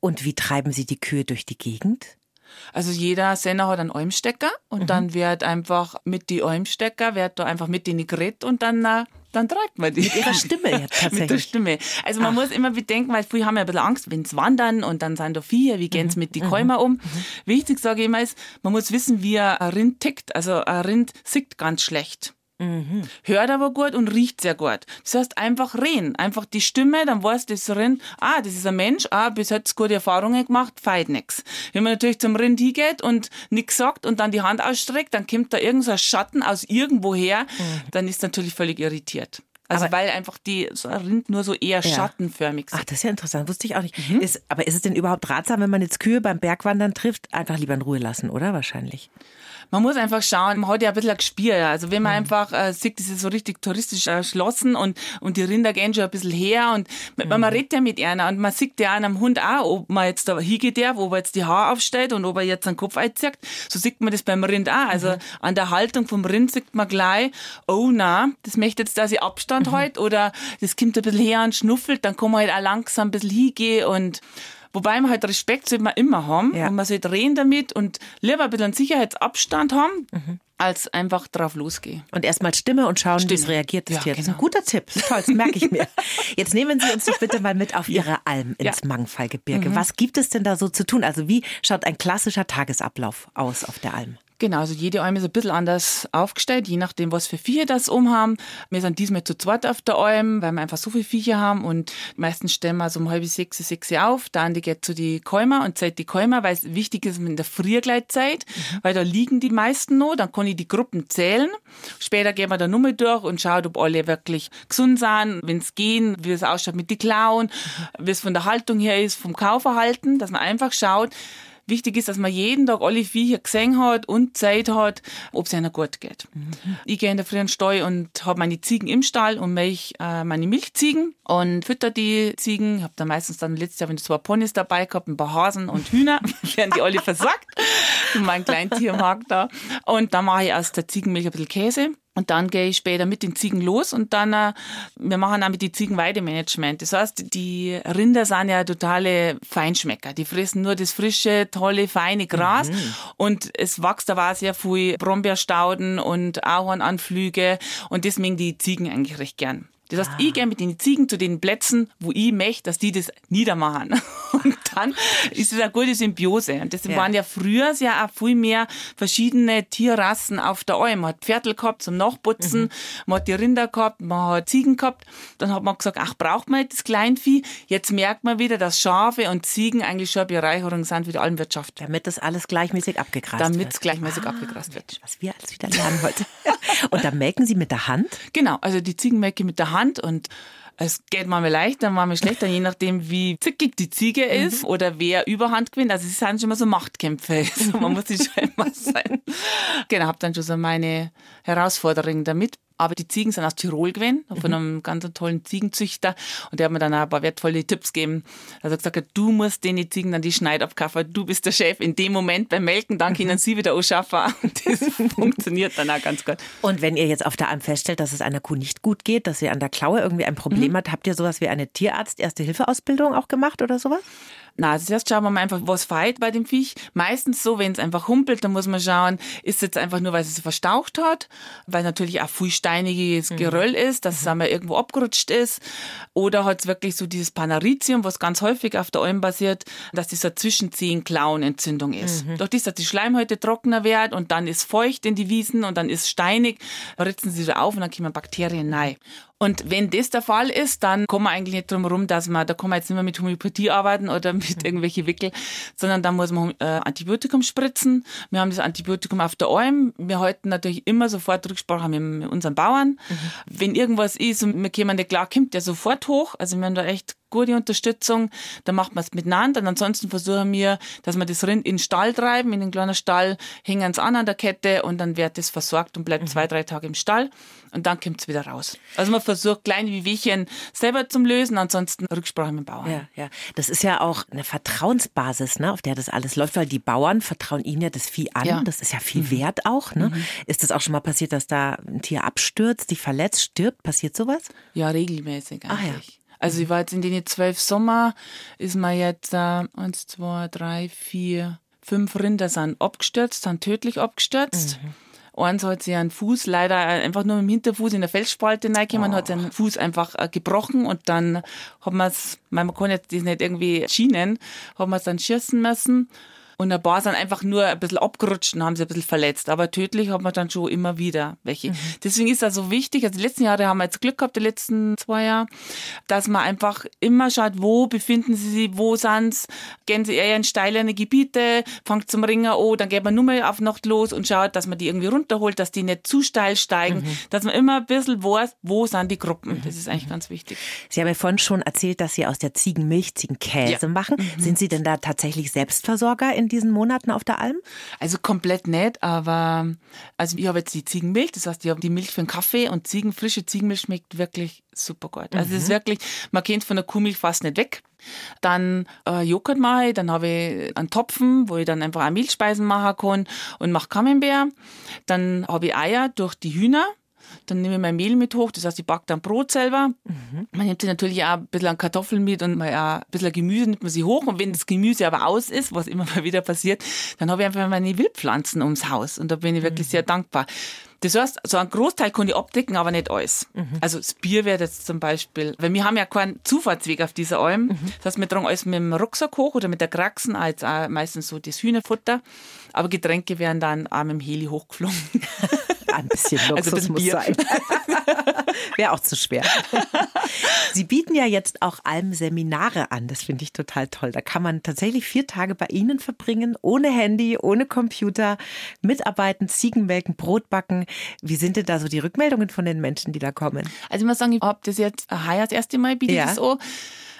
Und wie treiben Sie die Kühe durch die Gegend? Also jeder Senner hat einen Almstecker und dann wird einfach mit die Almstecker, wird da einfach mit denen geredet und dann, äh, dann treibt man die. Mit ihrer Stimme jetzt tatsächlich. <laughs> mit der Stimme. Also man muss immer bedenken, weil viele haben ja ein bisschen Angst, wenn sie wandern und dann sind da vier, wie gehen's mit die Kälmer um? Wichtig, sage ich immer, ist, man muss wissen, wie ein Rind tickt. Also ein Rind sieht ganz schlecht. Hört aber gut und riecht sehr gut. Das heißt, einfach reden. Einfach die Stimme, dann weiß das Rind, ah, das ist ein Mensch, ah, bis jetzt gute Erfahrungen gemacht, feit nix. Wenn man natürlich zum Rind hingeht und nichts sagt und dann die Hand ausstreckt, dann kommt da irgend so ein Schatten aus irgendwoher, dann ist natürlich völlig irritiert. Also Aber- weil einfach die so ein Rind nur so eher schattenförmig sind. Ach, das ist ja interessant, wusste ich auch nicht. Ist, aber ist es denn überhaupt ratsam, wenn man jetzt Kühe beim Bergwandern trifft, einfach lieber in Ruhe lassen, oder? Wahrscheinlich. Man muss einfach schauen, man hat ja ein bisschen ein Gespür. Ja. Also wenn man einfach äh, sieht, das ist so richtig touristisch erschlossen und, und die Rinder gehen schon ein bisschen her und man, man redet ja mit einer und man sieht ja an einem Hund auch, ob man jetzt da hingeht, der, ob er jetzt die Haare aufstellt und ob er jetzt einen Kopf einzieht. So sieht man das beim Rind auch. Also an der Haltung vom Rind sieht man gleich, oh na, das möchte jetzt, dass ich Abstand halt oder das kommt ein bisschen her und schnuffelt, dann kann man halt auch langsam ein bisschen hingehen und Wobei man halt Respekt sollte man immer haben Ja. und man sollte reden damit und lieber ein bisschen Sicherheitsabstand haben, als einfach drauf losgehen. Und erstmal Stimme und schauen, wie es reagiert. Das Ja, Tier. Das ist ein genau. guter Tipp. <laughs> Toll, das merke ich mir. Jetzt nehmen Sie uns doch bitte mal mit auf Ihre Alm ins Ja. Mhm. Mangfallgebirge. Was gibt es denn da so zu tun? Also wie schaut ein klassischer Tagesablauf aus auf der Alm? Genau, also jede Alm ist ein bisschen anders aufgestellt, je nachdem, was für Viecher das umhaben. Wir sind diesmal zu zweit auf der Alm, weil wir einfach so viele Viecher haben und meistens stellen wir so um halb sechs, sechs auf. Dann die geht zu die Käumer und zeigt die Käumer, weil es wichtig ist in der Friergleitzeit, mhm. weil da liegen die meisten noch. Dann kann ich die Gruppen zählen. Später gehen wir da Nummer durch und schaut, ob alle wirklich gesund sind, wenn es gehen, wie es ausschaut mit den Klauen, mhm. wie es von der Haltung her ist, vom Kaufverhalten, dass man einfach schaut, Wichtig ist, dass man jeden Tag alle Viecher gesehen hat und Zeit hat, ob es einer gut geht. Mhm. Ich gehe in der frühen Stall und habe meine Ziegen im Stall und milch äh, meine Milchziegen und fütter die Ziegen. Ich habe da meistens dann letztes Jahr, wenn ich zwei Ponys dabei gehabt, ein paar Hasen und Hühner, <laughs> werden die alle versorgt. mein Kleintiermarkt da. Und dann mache ich aus der Ziegenmilch ein bisschen Käse und dann gehe ich später mit den Ziegen los und dann, äh, wir machen auch mit den Ziegen Weidemanagement. Das heißt, die Rinder sind ja totale Feinschmecker. Die fressen nur das frische, tolle, feine Gras. Mhm. Und es wächst da auch sehr viel Brombeerstauden und Ahornanflüge. Und deswegen die Ziegen eigentlich recht gern. Das heißt, ah. ich gehe mit den Ziegen zu den Plätzen, wo ich möchte, dass die das niedermachen. <laughs> Und dann ist es eine gute Symbiose. Und deswegen ja. waren ja früher ja auch viel mehr verschiedene Tierrassen auf der Alm. Man hat Pferdl gehabt zum Nachputzen, mhm. man hat die Rinder gehabt, man hat Ziegen gehabt. Dann hat man gesagt, ach, braucht man das Kleinvieh? Jetzt merkt man wieder, dass Schafe und Ziegen eigentlich schon eine Bereicherung sind für die Almwirtschaft. Damit das alles gleichmäßig abgegrast Damit wird. Damit es gleichmäßig ah, abgegrast wird. Was wir alles wieder lernen heute. <laughs> und dann melken Sie mit der Hand? Genau, also die Ziegen melken mit der Hand und es geht manchmal leichter, manchmal schlechter, je nachdem, wie zickig die Ziege mhm. ist mhm. oder wer Überhand gewinnt. Also es sind schon immer so Machtkämpfe. <laughs> Also man muss sich schon immer sein. Genau, habe dann schon so meine Herausforderungen damit. Aber die Ziegen sind aus Tirol gewesen, von mhm. einem ganz tollen Ziegenzüchter. Und der hat mir dann auch ein paar wertvolle Tipps gegeben. Also gesagt, du musst den Ziegen dann die Schneid abkaufen. Du bist der Chef in dem Moment beim Melken, dann können mhm. sie wieder anschaffen. <laughs> Und das funktioniert dann auch ganz gut. Und wenn ihr jetzt auf der Alm feststellt, dass es einer Kuh nicht gut geht, dass sie an der Klaue irgendwie ein Problem mhm. hat, habt ihr sowas wie eine Tierarzt-Erste-Hilfe-Ausbildung auch gemacht oder sowas? Na, also zuerst schauen wir mal einfach, was feit bei dem Viech. Meistens so, wenn es einfach humpelt, dann muss man schauen, ist es jetzt einfach nur, weil es verstaucht hat, weil natürlich auch viel steiniges mhm. Geröll ist, dass es mhm. einmal irgendwo abgerutscht ist. Oder hat es wirklich so dieses Panaritium, was ganz häufig auf der Alm basiert, dass dieser Zwischenzehen-Klauenentzündung ist. Mhm. Durch das, dass die Schleimhäute trockener werden und dann ist feucht in die Wiesen und dann ist steinig, ritzen sie so auf und dann kommen Bakterien rein. Und wenn das der Fall ist, dann kommen wir eigentlich nicht drum herum, dass man, da kann man jetzt nicht mehr mit Homöopathie arbeiten oder mit mhm. irgendwelche Wickel, sondern da muss man äh, Antibiotikum spritzen. Wir haben das Antibiotikum auf der Alm. Wir halten natürlich immer sofort Rücksprache mit unseren Bauern. Mhm. Wenn irgendwas ist und wir kommen nicht klar, kommt der sofort hoch. Also wir haben da echt gute Unterstützung. Da macht man es miteinander. Und ansonsten versuchen wir, dass wir das Rind in den Stall treiben, in den kleinen Stall, hängen es an an der Kette und dann wird es versorgt und bleibt mhm. zwei, drei Tage im Stall und dann kommt es wieder raus. Also man versucht kleine Wehwehchen selber zu lösen, ansonsten Rücksprache mit dem Bauern. Ja, ja. Das ist ja auch eine Vertrauensbasis, ne, auf der das alles läuft, weil die Bauern vertrauen ihnen ja das Vieh an. Ja. Das ist ja viel mhm. wert auch. Ne? Mhm. Ist das auch schon mal passiert, dass da ein Tier abstürzt, sich verletzt, stirbt? Passiert sowas? Ja, regelmäßig eigentlich. Ah, ja. Also ich war jetzt in den zwölf Sommer, ist man jetzt äh, eins, zwei, drei, vier, fünf Rinder sind abgestürzt, sind tödlich abgestürzt. Mhm. Eins hat sich einen Fuß leider einfach nur mit dem Hinterfuß in der Felsspalte reingekommen, oh. hat seinen Fuß einfach äh, gebrochen und dann hat man es, man kann jetzt das nicht irgendwie schienen, hat man es dann schießen müssen. Und ein paar sind einfach nur ein bisschen abgerutscht und haben sich ein bisschen verletzt. Aber tödlich hat man dann schon immer wieder welche. Mhm. Deswegen ist das so wichtig. Also die letzten Jahre haben wir jetzt Glück gehabt, die letzten zwei Jahre, dass man einfach immer schaut, wo befinden sie sich, wo sind sie, gehen sie eher in steilere Gebiete, fangt zum Ringer an, dann geht man nur mal auf Nacht los und schaut, dass man die irgendwie runterholt, dass die nicht zu steil steigen, mhm. dass man immer ein bisschen weiß, wo sind die Gruppen. Mhm. Das ist eigentlich ganz wichtig. Sie haben ja vorhin schon erzählt, dass Sie aus der Ziegenmilch Ziegenkäse ja. machen. Mhm. Sind Sie denn da tatsächlich Selbstversorger in diesen Monaten auf der Alm? Also komplett nicht, aber also ich habe jetzt die Ziegenmilch, das heißt, ich habe die Milch für den Kaffee und Ziegen, frische Ziegenmilch schmeckt wirklich super gut. Also es ist mhm. wirklich, man kennt von der Kuhmilch fast nicht weg. Dann äh, Joghurt mache ich, dann habe ich einen Topfen, wo ich dann einfach auch Milchspeisen machen kann und mache Camembert. Dann habe ich Eier durch die Hühner. Dann nehme ich mein Mehl mit hoch, das heißt, ich backe dann Brot selber. Mhm. Man nimmt sich natürlich auch ein bisschen Kartoffeln mit und mal auch ein bisschen Gemüse nimmt man sie hoch. Und wenn das Gemüse aber aus ist, was immer <laughs> mal wieder passiert, dann habe ich einfach meine Wildpflanzen ums Haus. Und da bin ich wirklich mhm. sehr dankbar. Das heißt, so ein Großteil kann ich abdecken, aber nicht alles. Mhm. Also das Bier wird jetzt zum Beispiel, weil wir haben ja keinen Zufahrtsweg auf dieser Alm. Mhm. Das heißt, wir tragen alles mit dem Rucksack hoch oder mit der Kraxen, als auch meistens so das Hühnerfutter. Aber Getränke werden dann auch mit dem Heli hochgeflogen. Ein bisschen <laughs> also Luxus also muss Bier. sein. <laughs> <laughs> Wäre auch zu schwer. Sie bieten ja jetzt auch Almseminare an. Das finde ich total toll. Da kann man tatsächlich vier Tage bei Ihnen verbringen, ohne Handy, ohne Computer, mitarbeiten, Ziegen melken, Brot backen. Wie sind denn da so die Rückmeldungen von den Menschen, die da kommen? Also ich muss sagen, ich habe das jetzt heuer das erste Mal biete ja. das an.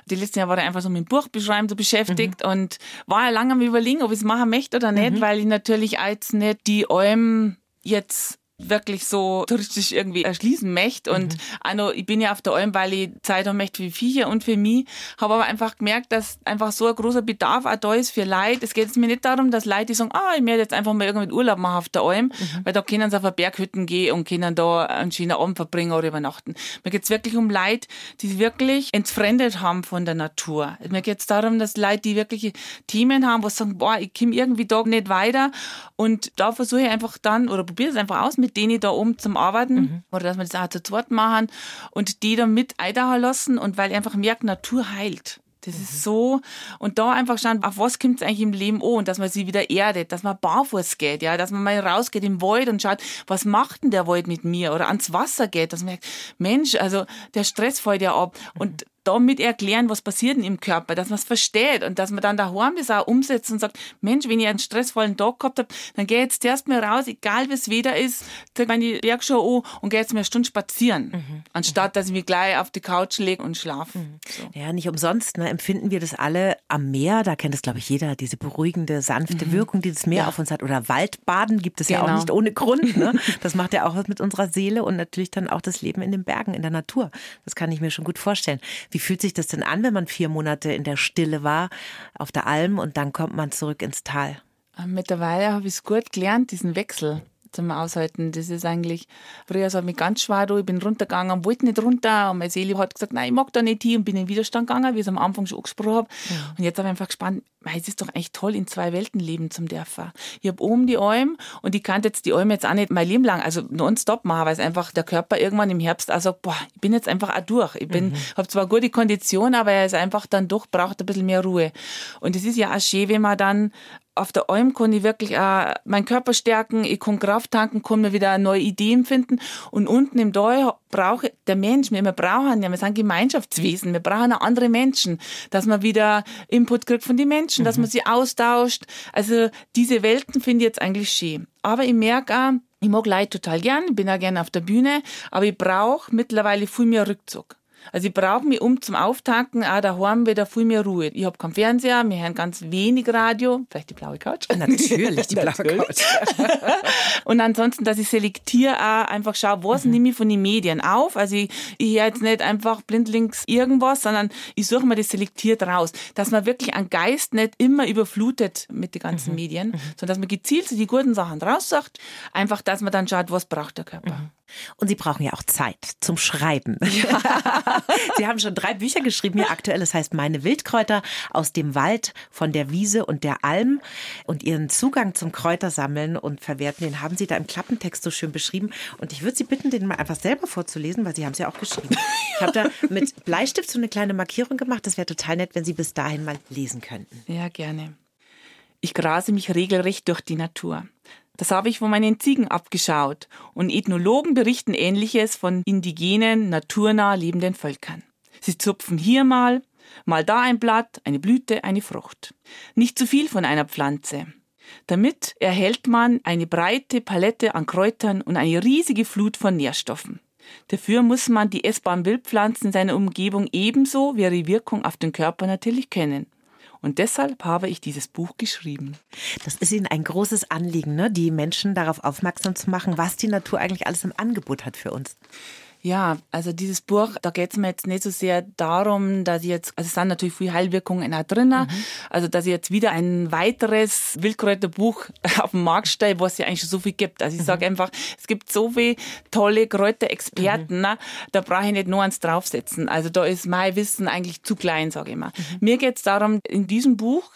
Die letzten Jahre war ich einfach so mit dem Buchbeschreiben so beschäftigt mhm. und war ja lange am überlegen, ob ich es machen möchte oder nicht, mhm. weil ich natürlich als nicht die Alm jetzt wirklich so touristisch irgendwie erschließen möchte. Und mhm. also, ich bin ja auf der Alm, weil ich Zeit haben möchte für Viecher und für mich. Habe aber einfach gemerkt, dass einfach so ein großer Bedarf auch da ist für Leute. Es geht mir nicht darum, dass Leute sagen, ah, ich möchte jetzt einfach mal irgendwie Urlaub machen auf der Alm, mhm. weil da können sie auf eine Berghütten gehen und können da einen schönen Abend verbringen oder übernachten. Mir geht es wirklich um Leute, die wirklich entfremdet haben von der Natur. Mir geht es darum, dass Leute, die wirklich Themen haben, wo sie sagen, boah, ich komme irgendwie da nicht weiter. Und da versuche ich einfach dann, oder probiere es einfach aus mit mit denen da oben zum Arbeiten mhm. oder dass wir das auch zu zweit machen und die da mit eindachen lassen und weil ich einfach merke, Natur heilt. Das mhm. ist so. Und da einfach schauen, auf was kommt es eigentlich im Leben an und dass man sie wieder erdet, dass man barfuß geht, ja, dass man mal rausgeht im Wald und schaut, was macht denn der Wald mit mir oder ans Wasser geht, dass man merkt, Mensch, also der Stress fällt ja ab. Mhm. Damit erklären, was passiert im Körper, dass man es versteht und dass man dann daheim das auch umsetzt und sagt, Mensch, wenn ich einen stressvollen Tag gehabt habe, dann gehe jetzt erst mal raus, egal wie es wieder ist, ziehe meine Bergschuhe an und gehe jetzt mal eine Stunde spazieren, mhm. anstatt dass ich mich gleich auf die Couch lege und schlafe. Mhm. So. Ja, nicht umsonst ne, empfinden wir das alle am Meer, da kennt es glaube ich jeder, diese beruhigende, sanfte mhm. Wirkung, die das Meer ja. auf uns hat oder Waldbaden gibt es genau. ja auch genau. nicht ohne Grund. Ne? <laughs> Das macht ja auch was mit unserer Seele und natürlich dann auch das Leben in den Bergen, in der Natur. Das kann ich mir schon gut vorstellen. Wie fühlt sich das denn an, wenn man vier Monate in der Stille war auf der Alm und dann kommt man zurück ins Tal? Mittlerweile habe ich es gut gelernt, diesen Wechsel zum Aushalten. Das ist eigentlich, früher hat mich ganz schwer da, ich bin runtergegangen, wollte nicht runter und meine Seele hat gesagt, nein, ich mag da nicht hin und bin in den Widerstand gegangen, wie ich es am Anfang schon angesprochen habe. Ja. Und jetzt habe ich einfach gespannt, es ist doch echt toll, in zwei Welten leben zum dürfen. Ich habe oben die Alm und ich kann jetzt die Alm jetzt auch nicht mein Leben lang, also nonstop machen, weil es einfach der Körper irgendwann im Herbst auch sagt, boah, ich bin jetzt einfach auch durch. Ich bin, mhm. habe zwar gute Kondition, aber er ist einfach dann doch, braucht ein bisschen mehr Ruhe. Und es ist ja auch schön, wenn man dann auf der Alm kann ich wirklich auch meinen Körper stärken, ich kann Kraft tanken, kann mir wieder neue Ideen finden. Und unten im Tal brauche der Mensch, wir brauchen ja, wir sind Gemeinschaftswesen, wir brauchen auch andere Menschen, dass man wieder Input kriegt von den Menschen, mhm. dass man sie austauscht. Also diese Welten finde ich jetzt eigentlich schön. Aber ich merke auch, ich mag Leute total gern, ich bin auch gerne auf der Bühne, aber ich brauche mittlerweile viel mehr Rückzug. Also ich brauche mich um zum Auftanken auch daheim wieder viel mehr Ruhe. Ich habe keinen Fernseher, wir hören ganz wenig Radio, vielleicht die blaue Couch. <laughs> Natürlich, die blaue Couch. <laughs> und ansonsten, dass ich selektiere, auch einfach schaue, was mhm. nehme ich von den Medien auf. Also ich, ich höre jetzt nicht einfach blindlings irgendwas, sondern ich suche mir das selektiert raus. Dass man wirklich einen Geist nicht immer überflutet mit den ganzen mhm. Medien, mhm. sondern dass man gezielt die guten Sachen raussagt. Einfach, dass man dann schaut, was braucht der Körper. Mhm. Und Sie brauchen ja auch Zeit zum Schreiben. Ja. <laughs> Sie haben schon drei Bücher geschrieben, hier aktuell. Das heißt Meine Wildkräuter aus dem Wald, von der Wiese und der Alm. Und Ihren Zugang zum Kräutersammeln und Verwerten, den haben Sie da im Klappentext so schön beschrieben. Und ich würde Sie bitten, den mal einfach selber vorzulesen, weil Sie haben es ja auch geschrieben. Ich habe da <laughs> mit Bleistift so eine kleine Markierung gemacht. Das wäre total nett, wenn Sie bis dahin mal lesen könnten. Ja, gerne. Ich grase mich regelrecht durch die Natur. Das habe ich von meinen Ziegen abgeschaut und Ethnologen berichten Ähnliches von indigenen, naturnah lebenden Völkern. Sie zupfen hier mal, mal da ein Blatt, eine Blüte, eine Frucht. Nicht zu viel von einer Pflanze. Damit erhält man eine breite Palette an Kräutern und eine riesige Flut von Nährstoffen. Dafür muss man die essbaren Wildpflanzen in seiner Umgebung ebenso wie ihre Wirkung auf den Körper natürlich kennen. Und deshalb habe ich dieses Buch geschrieben. Das ist Ihnen ein großes Anliegen, ne? die Menschen darauf aufmerksam zu machen, was die Natur eigentlich alles im Angebot hat für uns. Ja, also dieses Buch, da geht es mir jetzt nicht so sehr darum, dass ich jetzt, also es sind natürlich viele Heilwirkungen auch drin, mhm. also dass ich jetzt wieder ein weiteres Wildkräuterbuch <laughs> auf den Markt stelle, was es ja eigentlich schon so viel gibt. Also ich mhm. sage einfach, es gibt so viele tolle Kräuterexperten, mhm. da brauche ich nicht nur eins draufsetzen. Also da ist mein Wissen eigentlich zu klein, sage ich mal. Mhm. Mir geht es darum, in diesem Buch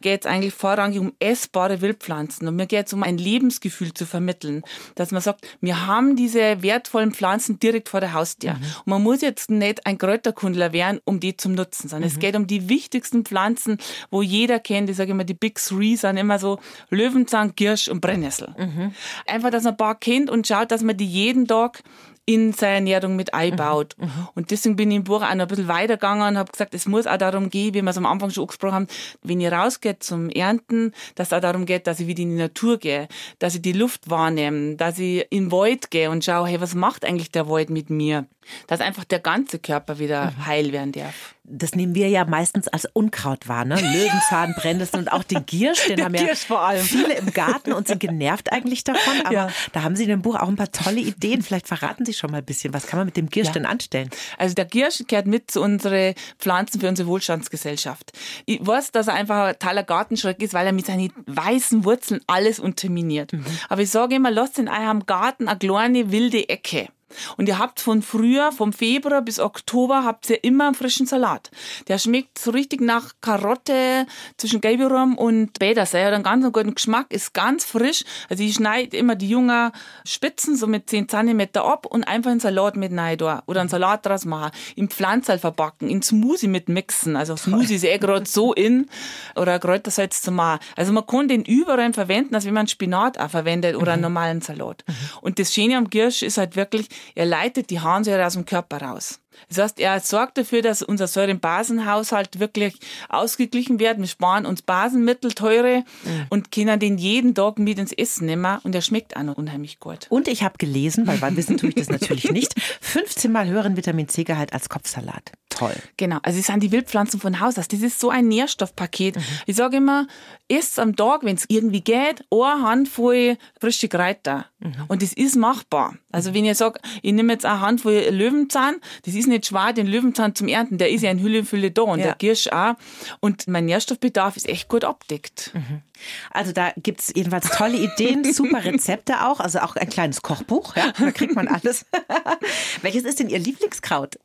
geht es eigentlich vorrangig um essbare Wildpflanzen. Und mir geht es um ein Lebensgefühl zu vermitteln. Dass man sagt, wir haben diese wertvollen Pflanzen direkt vor der Haustür. Mhm. Und man muss jetzt nicht ein Kräuterkundler werden, um die zu nutzen, sondern mhm. es geht um die wichtigsten Pflanzen, wo jeder kennt. Ich sage immer, die Big Three sind immer so Löwenzahn, Girsch und Brennnessel. Mhm. Einfach, dass man ein paar kennt und schaut, dass man die jeden Tag in seine Ernährung mit einbaut. Mhm. mhm. Und deswegen bin ich im Buch auch noch ein bisschen weitergegangen und habe gesagt, es muss auch darum gehen, wie wir es am Anfang schon angesprochen haben, wenn ich rausgehe zum Ernten, dass es auch darum geht, dass ich wieder in die Natur gehe, dass ich die Luft wahrnehme, dass ich in den Wald gehe und schaue, hey, was macht eigentlich der Wald mit mir? Dass einfach der ganze Körper wieder mhm. heil werden darf das nehmen wir ja meistens als Unkraut wahr, ne? <laughs> Löwenzahn, Brennnessel und auch den Giersch, den, den haben Giersch ja viele im Garten und sind genervt eigentlich davon. Aber ja. da haben Sie in dem Buch auch ein paar tolle Ideen. Vielleicht verraten Sie schon mal ein bisschen, was kann man mit dem Giersch ja. denn anstellen? Also der Giersch gehört mit zu unseren Pflanzen für unsere Wohlstandsgesellschaft. Ich weiß, dass er einfach ein toller Gartenschreck ist, weil er mit seinen weißen Wurzeln alles unterminiert. Mhm. Aber ich sage immer, lasst in eurem Garten eine kleine wilde Ecke. Und ihr habt von früher, vom Februar bis Oktober, habt ihr immer einen frischen Salat. Der schmeckt so richtig nach Karotte zwischen Gelbirum und Bädersee. Hat einen ganz guten Geschmack, ist ganz frisch. Also ich schneide immer die jungen Spitzen so mit 10 cm ab und einfach einen Salat mit rein da. Oder einen Salat draus machen. Im Pflanzerl verbacken, in Smoothie mit mixen. Also Smoothie ist eh gerade so in. Oder Kräutersalz zu machen. Also man kann den überall verwenden, als wenn man Spinat auch verwendet oder einen mhm. normalen Salat. Und das Schöne am Kirsch ist halt wirklich, er leitet die Harnsäure aus dem Körper raus. Das heißt, er sorgt dafür, dass unser Säurenbasenhaushalt wirklich ausgeglichen wird. Wir sparen uns Basenmittel teure mhm. und können den jeden Tag mit ins Essen nehmen und er schmeckt auch noch unheimlich gut. Und ich habe gelesen, weil beim Wissen tue ich das natürlich nicht, <laughs> 15 mal höheren Vitamin C-Gehalt als Kopfsalat. Toll. Genau, also es sind die Wildpflanzen von Haus aus. Das ist so ein Nährstoffpaket. Mhm. Ich sage immer, esst am Tag, wenn es irgendwie geht, eine Handvoll frische Kräuter. Mhm. Und das ist machbar. Also wenn ihr sagt, ich nehme jetzt eine Handvoll Löwenzahn, das ist nicht schwer, den Löwenzahn zum Ernten, der ist ja in Hülle und Fülle da und ja. der Kirsch auch. Und mein Nährstoffbedarf ist echt gut abdeckt. Mhm. Also da gibt es jedenfalls tolle Ideen, <laughs> super Rezepte auch, also auch ein kleines Kochbuch, ja, da kriegt man alles. <laughs> Welches ist denn Ihr Lieblingskraut?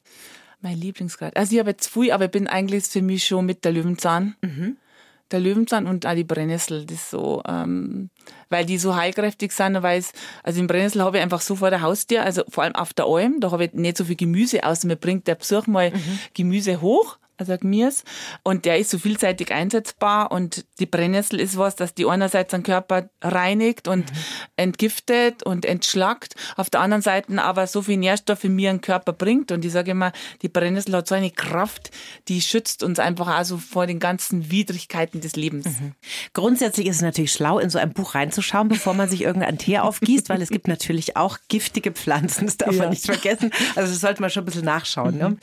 Mein Lieblingskraut. Also ich habe jetzt viel, aber ich bin eigentlich für mich schon mit der Löwenzahn. Mhm der Löwenzahn und auch die Brennnessel, das so, ähm, weil die so heilkräftig sind, weil es, also im Brennnessel habe ich einfach so vor der Haustür, also vor allem auf der Alm, da habe ich nicht so viel Gemüse aus, mir bringt der Besuch mal mhm. Gemüse hoch also Gmirs. Und der ist so vielseitig einsetzbar und die Brennnessel ist was, dass die einerseits den Körper reinigt und mhm. entgiftet und entschlackt, auf der anderen Seite aber so viel Nährstoffe mir im Körper bringt. Und ich sage immer, die Brennnessel hat so eine Kraft, die schützt uns einfach also vor den ganzen Widrigkeiten des Lebens. Mhm. Grundsätzlich ist es natürlich schlau, in so ein Buch reinzuschauen, bevor man sich irgendein Tee aufgießt, weil es gibt natürlich auch giftige Pflanzen, das darf ja. man nicht vergessen. Also das sollte man schon ein bisschen nachschauen. Ne? Mhm. Ne?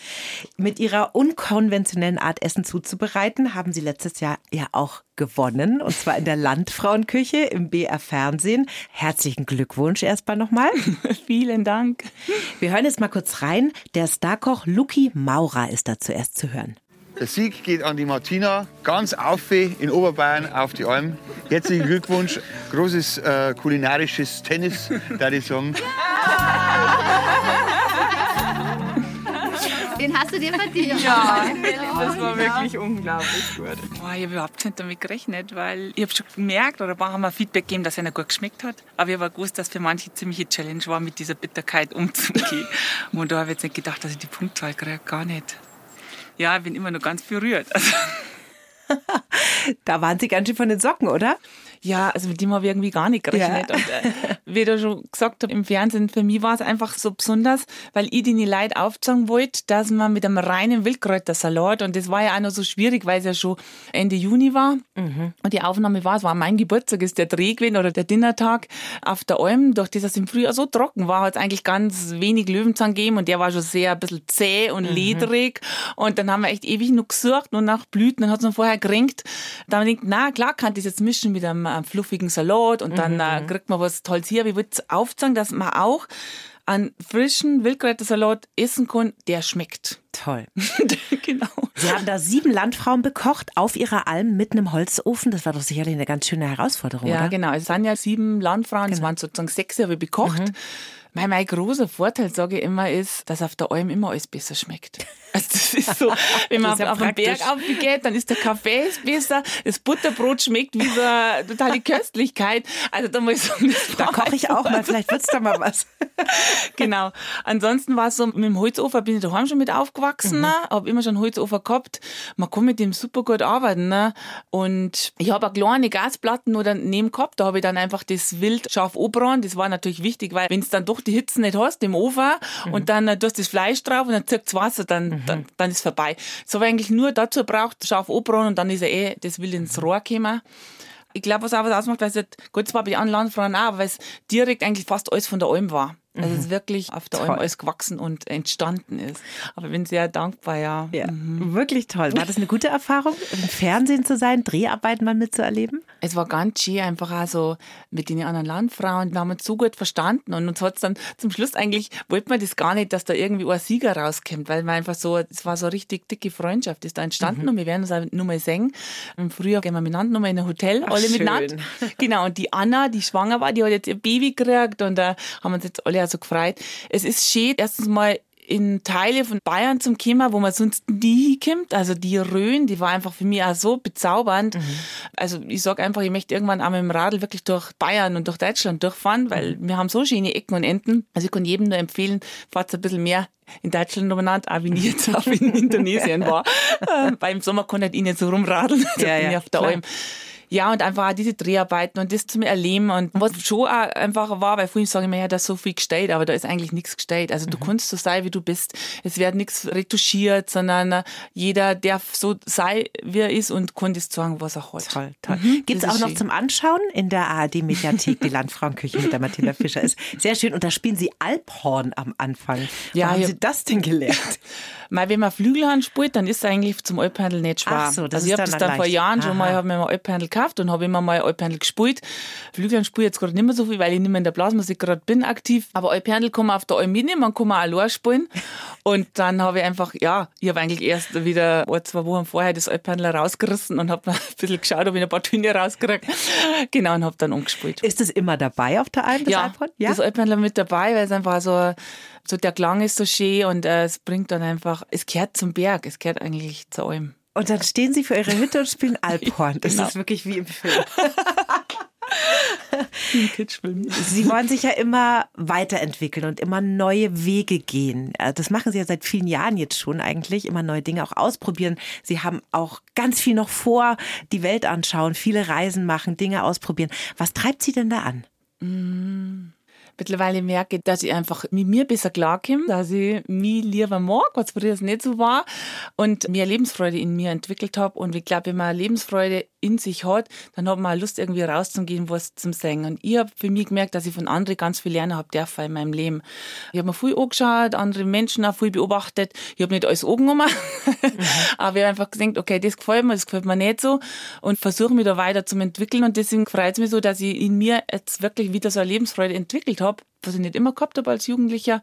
Mit ihrer unkonventionellen traditionellen Art Essen zuzubereiten, haben Sie letztes Jahr ja auch gewonnen. Und zwar in der <laughs> Landfrauenküche im BR Fernsehen. Herzlichen Glückwunsch erstmal nochmal. <laughs> Vielen Dank. Wir hören jetzt mal kurz rein. Der Starkoch Luki Maurer ist da zuerst zu hören. Der Sieg geht an die Martina, ganz auf in Oberbayern auf die Alm. Herzlichen Glückwunsch, großes äh, kulinarisches Tennis, <laughs> da ich sagen. Den hast du dir verdient. Ja, das war wirklich unglaublich gut. Boah, ich habe überhaupt nicht damit gerechnet, weil ich habe schon gemerkt, oder ein paar haben mir Feedback gegeben, dass er gut geschmeckt hat. Aber ich habe gewusst, dass für manche ziemliche Challenge war, mit dieser Bitterkeit umzugehen. <laughs> Und da habe ich jetzt nicht gedacht, dass ich die Punktzahl kriege. Gar nicht. Ja, ich bin immer noch ganz berührt. <laughs> da waren Sie ganz schön von den Socken, oder? Ja, also mit dem habe ich irgendwie gar nicht gerechnet. Ja. Und äh, wie du schon gesagt hast, im Fernsehen, für mich war es einfach so besonders, weil ich den Leuten aufzeigen wollte, dass man mit einem reinen Wildkräutersalat, und das war ja auch noch so schwierig, weil es ja schon Ende Juni war, mhm. und die Aufnahme war, es war mein Geburtstag, ist der Dreh gewesen, oder der Dinnertag auf der Alm, durch das es im Frühjahr so trocken war, hat es eigentlich ganz wenig Löwenzahn gegeben, und der war schon sehr ein bisschen zäh und mhm. ledrig, und dann haben wir echt ewig noch gesucht, und nach Blüten, dann hat es noch vorher geringt, dann habe ich gedacht, na klar kann ich das jetzt mischen mit einem, einem fluffigen Salat, und dann mhm. äh, kriegt man was Tolles hier, wie würde es aufzeigen, dass man auch einen frischen Wildkräutersalat essen kann, der schmeckt. Toll. <laughs> genau. Sie haben da sieben Landfrauen bekocht auf ihrer Alm mit einem Holzofen. Das war doch sicherlich eine ganz schöne Herausforderung, Ja, oder? genau. Es sind ja sieben Landfrauen, es Genau. waren sozusagen sechs, ich bekocht. Mein, mein großer Vorteil, sage ich immer, ist, dass auf der Alm immer alles besser schmeckt. <laughs> Also das ist so, wenn man ist ja auf, auf den Berg aufgeht, dann ist der Kaffee besser, das Butterbrot schmeckt wie so eine totale Köstlichkeit. Also da muss ich sagen, das Da koche ich auch mal, vielleicht wird's da mal was. <laughs> genau. Ansonsten war es so, mit dem Holzofen bin ich daheim schon mit aufgewachsen, ne? habe immer schon Holzofen gehabt. Man kann mit dem super gut arbeiten. Ne? Und ich habe auch kleine Gasplatten oder neben gehabt, da habe ich dann einfach das Wild scharf angebrannt. Das war natürlich wichtig, weil wenn es dann doch die Hitze nicht hast im Ofen und dann äh, du hast das Fleisch drauf und dann zirkt Wasser, dann, dann, dann ist vorbei. Das ich eigentlich nur dazu gebraucht, scharf angebrannt und dann ist er eh das Wild ins Rohr gekommen. Ich glaube, was auch was ausmacht, weil es halt, gut, zwar bei den anderen Landfrauen auch, weil es direkt eigentlich fast alles von der Alm war. Also es ist wirklich auf der Alm Toll. alles gewachsen und entstanden ist. Aber ich bin sehr dankbar, ja. Ja, wirklich toll. War das eine gute Erfahrung, im Fernsehen zu sein, Dreharbeiten mal mitzuerleben? Es war ganz schön, einfach auch so mit den anderen Landfrauen. Wir haben uns so gut verstanden und uns hat's dann zum Schluss eigentlich, wollte man das gar nicht, dass da irgendwie ein Sieger rauskommt, weil man einfach so, es war so eine richtig dicke Freundschaft, ist da entstanden Mhm. und wir werden uns auch nur mal sehen. Im Frühjahr gehen wir miteinander nochmal in ein Hotel, alle schön. miteinander. Genau, und die Anna, die schwanger war, die hat jetzt ihr Baby gekriegt und da haben uns jetzt alle auch so gefreut. Es ist schön, erstens mal in Teile von Bayern zum Kommen, wo man sonst nie hinkommt. Also die Rhön, die war einfach für mich auch so bezaubernd. Also ich sag einfach, ich möchte irgendwann einmal mit dem Radl wirklich durch Bayern und durch Deutschland durchfahren, weil wir haben so schöne Ecken und Enden. Also ich kann jedem nur empfehlen, fahrt ein bisschen mehr in Deutschland umeinander, auch wenn ich jetzt auch in <laughs> Indonesien war. Äh, Weil im Sommer kann ich nicht so rumradeln, <laughs> also Ja, bin ja, ich auf der klar. Alm. Ja, und einfach auch diese Dreharbeiten und das zu mir erleben und was schon auch einfach war, weil vorhin sage ich mir, ja, da ist so viel gestellt, aber da ist eigentlich nichts gestellt. Also du kannst so sein, wie du bist. Es wird nichts retuschiert, sondern äh, jeder darf so sein, wie er ist und kann das sagen, was er hat. Toll, toll. Mhm, Gibt's das auch noch schön. zum Anschauen in der ARD-Mediathek, die Landfrauenküche mit der Mathilda Fischer ist. Sehr schön. Und da spielen Sie Alphorn am Anfang. Wo Ja, haben ja. Sie das denn gelernt? <laughs> Mal, wenn man Flügelhand spielt, dann ist es eigentlich zum Alphandel nicht schwer. Ach so, das also ich habe das dann vor. Jahren schon Aha. mal, habe mir mal Alphandel gekauft und habe immer mal Alphandel gespielt. Flügelhand spiele ich jetzt gerade nicht mehr so viel, weil ich nicht mehr in der Blasmusik gerade bin aktiv. Aber Alphandel kann man auf der Alm mitnehmen, man kann man auch allein spielen. Und dann habe ich einfach, ja, ich habe eigentlich erst wieder ein, zwei Wochen vorher das Alphandel rausgerissen und habe <laughs> ein bisschen geschaut, ob ich ein paar Töne rauskriege. Genau, und habe dann umgespielt. Ist es immer dabei auf der Alm, das ja, Alphorn? Ja. das Alpenhandler mit dabei, weil es einfach so, so der Klang ist so schön und äh, es bringt dann einfach, es gehört zum Berg, es gehört eigentlich zur Alm. Und dann stehen Sie vor Ihrer Hütte und spielen <laughs> Alphorn. Das Genau. ist wirklich wie im Film. <laughs> Sie wollen sich ja immer weiterentwickeln und immer neue Wege gehen. Äh, Das machen Sie ja seit vielen Jahren jetzt schon eigentlich, immer neue Dinge auch ausprobieren. Sie haben auch ganz viel noch vor, die Welt anschauen, viele Reisen machen, Dinge ausprobieren. Was treibt Sie denn da an? Mittlerweile merke dass ich einfach mit mir besser klarkomme, dass ich mich lieber mag, was früher nicht so war und mehr Lebensfreude in mir entwickelt habe. Und ich glaube, wenn man Lebensfreude in sich hat, dann hat man auch Lust, irgendwie rauszugehen, was zum Sagen. Und ich habe für mich gemerkt, dass ich von anderen ganz viel lernen habe dürfen in meinem Leben. Ich habe mir viel angeschaut, andere Menschen auch viel beobachtet. Ich habe nicht alles angenommen, <laughs> aber ich habe einfach gesagt, okay, das gefällt mir, das gefällt mir nicht so und versuche mich da weiter zu entwickeln. Und deswegen freut es mich so, dass ich in mir jetzt wirklich wieder so eine Lebensfreude entwickelt habe, was ich nicht immer gehabt habe als Jugendlicher.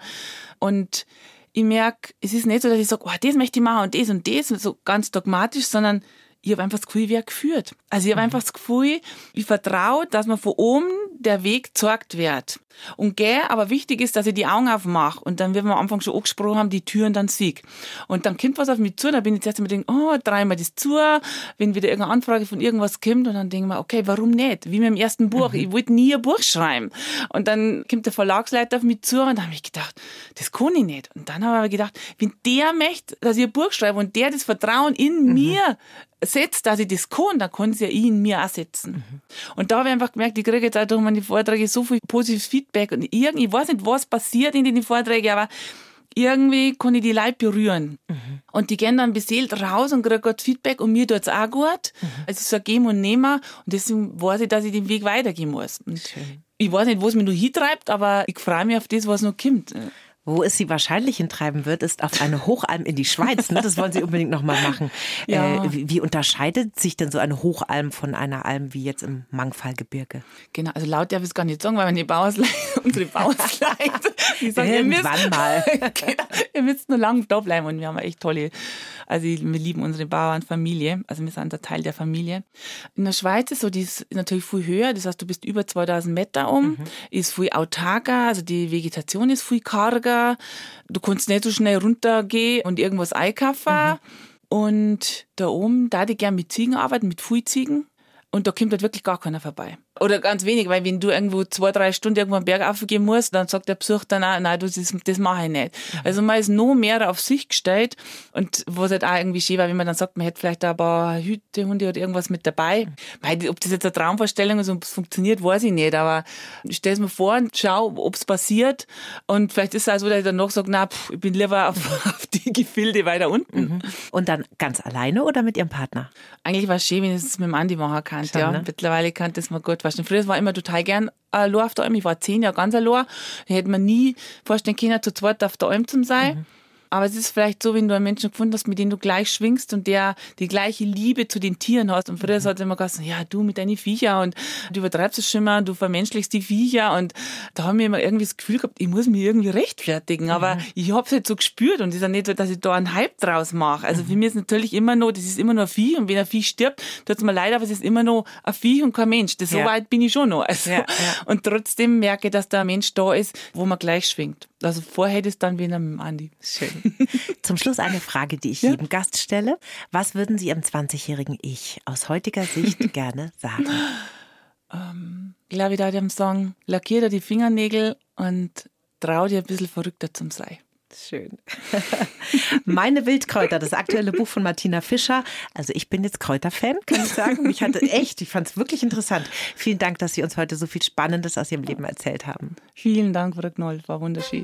Und ich merke, es ist nicht so, dass ich sage, oh, das möchte ich machen und das und das, so ganz dogmatisch, sondern ich habe einfach das Gefühl, ich werde geführt. Also ich habe einfach das Gefühl, ich vertraue, dass mir von oben der Weg gezeigt wird. Und gell, aber wichtig ist, dass ich die Augen aufmache und dann, wie wir am Anfang schon angesprochen haben, die Türen dann sieg. Und dann kommt was auf mich zu, dann bin ich jetzt immer denke, oh, dreimal das zu, wenn wieder irgendeine Anfrage von irgendwas kommt und dann denke ich mir, okay, warum nicht? Wie mit dem ersten Buch. Ich wollte nie ein Buch schreiben. Und dann kommt der Verlagsleiter auf mich zu und dann habe ich gedacht, das kann ich nicht. Und dann habe ich gedacht, wenn der möchte, dass ich ein Buch schreibe und der das Vertrauen in mir setzt, dass ich das kann, dann kann es ja ich in mir auch setzen. Und da habe ich einfach gemerkt, ich kriege jetzt auch durch meine Vorträge so viel positives Feedback und irgendwie, ich weiß nicht, was passiert in den Vorträgen, aber irgendwie kann ich die Leute berühren. Und die gehen dann beseelt raus und kriegen gut Feedback und mir tut's auch gut. Es ist so ein Geben und Nehmen und deswegen weiß ich, dass ich den Weg weitergehen muss. Ich weiß nicht, wo es mich noch hintreibt, aber ich freue mich auf das, was noch kommt. Wo es sie wahrscheinlich hintreiben wird, ist auf eine Hochalm in die Schweiz. Ne? Das wollen sie unbedingt nochmal machen. <laughs> Ja. Äh, wie, wie unterscheidet sich denn so eine Hochalm von einer Alm wie jetzt im Mangfallgebirge? Genau, also laut darf ich es gar nicht sagen, weil wenn die Bauersleute, unsere Bauersleute, die sagen, ihr müsst, Irgendwann mal. <laughs> genau, ihr müsst nur lang da bleiben und wir haben echt tolle, also wir lieben unsere Bauernfamilie, also wir sind ein Teil der Familie. In der Schweiz ist so, die ist natürlich viel höher, das heißt, du bist über 2000 Meter um, ist viel autarker, also die Vegetation ist viel karger, du kannst nicht so schnell runtergehen und irgendwas einkaufen. Und da oben, da die gern mit Ziegen arbeiten, mit Ziegen. Und da kommt halt wirklich gar keiner vorbei. Oder ganz wenig, weil wenn du irgendwo zwei, drei Stunden irgendwo einen Berg aufgehen musst, dann sagt der Besuch dann auch, nein, du, das, das mache ich nicht. Also man ist noch mehr auf sich gestellt und was halt auch irgendwie schön war, wenn man dann sagt, man hätte vielleicht ein paar Hütehunde oder irgendwas mit dabei. Weil, ob das jetzt eine Traumvorstellung ist und es funktioniert, weiß ich nicht, aber ich stelle es mir vor und schau, ob es passiert und vielleicht ist es auch so, dass ich dann noch sage, na, pff, ich bin lieber auf, <laughs> auf die Gefilde weiter unten. Und dann ganz alleine oder mit ihrem Partner? Eigentlich war es schön, wenn ich es mit dem Andi machen kann. Ja. ne? Mittlerweile kann das mal gut vorstellen. Früher war ich immer total gern allein auf der Alm. Ich war zehn Jahre ganz allein. Da hätte man nie vorstellen können, zu zweit auf der Alm zu sein. Aber es ist vielleicht so, wenn du einen Menschen gefunden hast, mit dem du gleich schwingst und der die gleiche Liebe zu den Tieren hast. Und früher hat es immer gesagt, ja, du mit deinen Viecher und du übertreibst es schon mal, du vermenschlichst die Viecher. Und da haben wir immer irgendwie das Gefühl gehabt, ich muss mich irgendwie rechtfertigen. Aber ich habe es halt so gespürt und es ist ja nicht so, dass ich da einen Hype draus mache. Also für mich ist natürlich immer noch, das ist immer noch ein Vieh und wenn ein Vieh stirbt, tut es mir leid, aber es ist immer noch ein Vieh und kein Mensch. Das, Ja. So weit bin ich schon noch. Also, Ja, ja. Und trotzdem merke ich, dass da ein Mensch da ist, wo man gleich schwingt. Also vorher hätte es dann wieder mit dem Andi. Schön. <laughs> Zum Schluss eine Frage, die ich jedem Gast stelle. Was würden Sie Ihrem 20-jährigen Ich aus heutiger Sicht <laughs> gerne sagen? Ich glaube, ich da dem Song, lackier dir die Fingernägel und trau dir ein bisschen verrückter zum Sei. Schön. <laughs> Meine Wildkräuter, das aktuelle Buch von Martina Fischer. Also ich bin jetzt Kräuterfan, kann ich sagen. Mich hatte echt, ich fand es wirklich interessant. Vielen Dank, dass Sie uns heute so viel Spannendes aus Ihrem Leben erzählt haben. Vielen Dank, Frau Knoll, war wunderschön.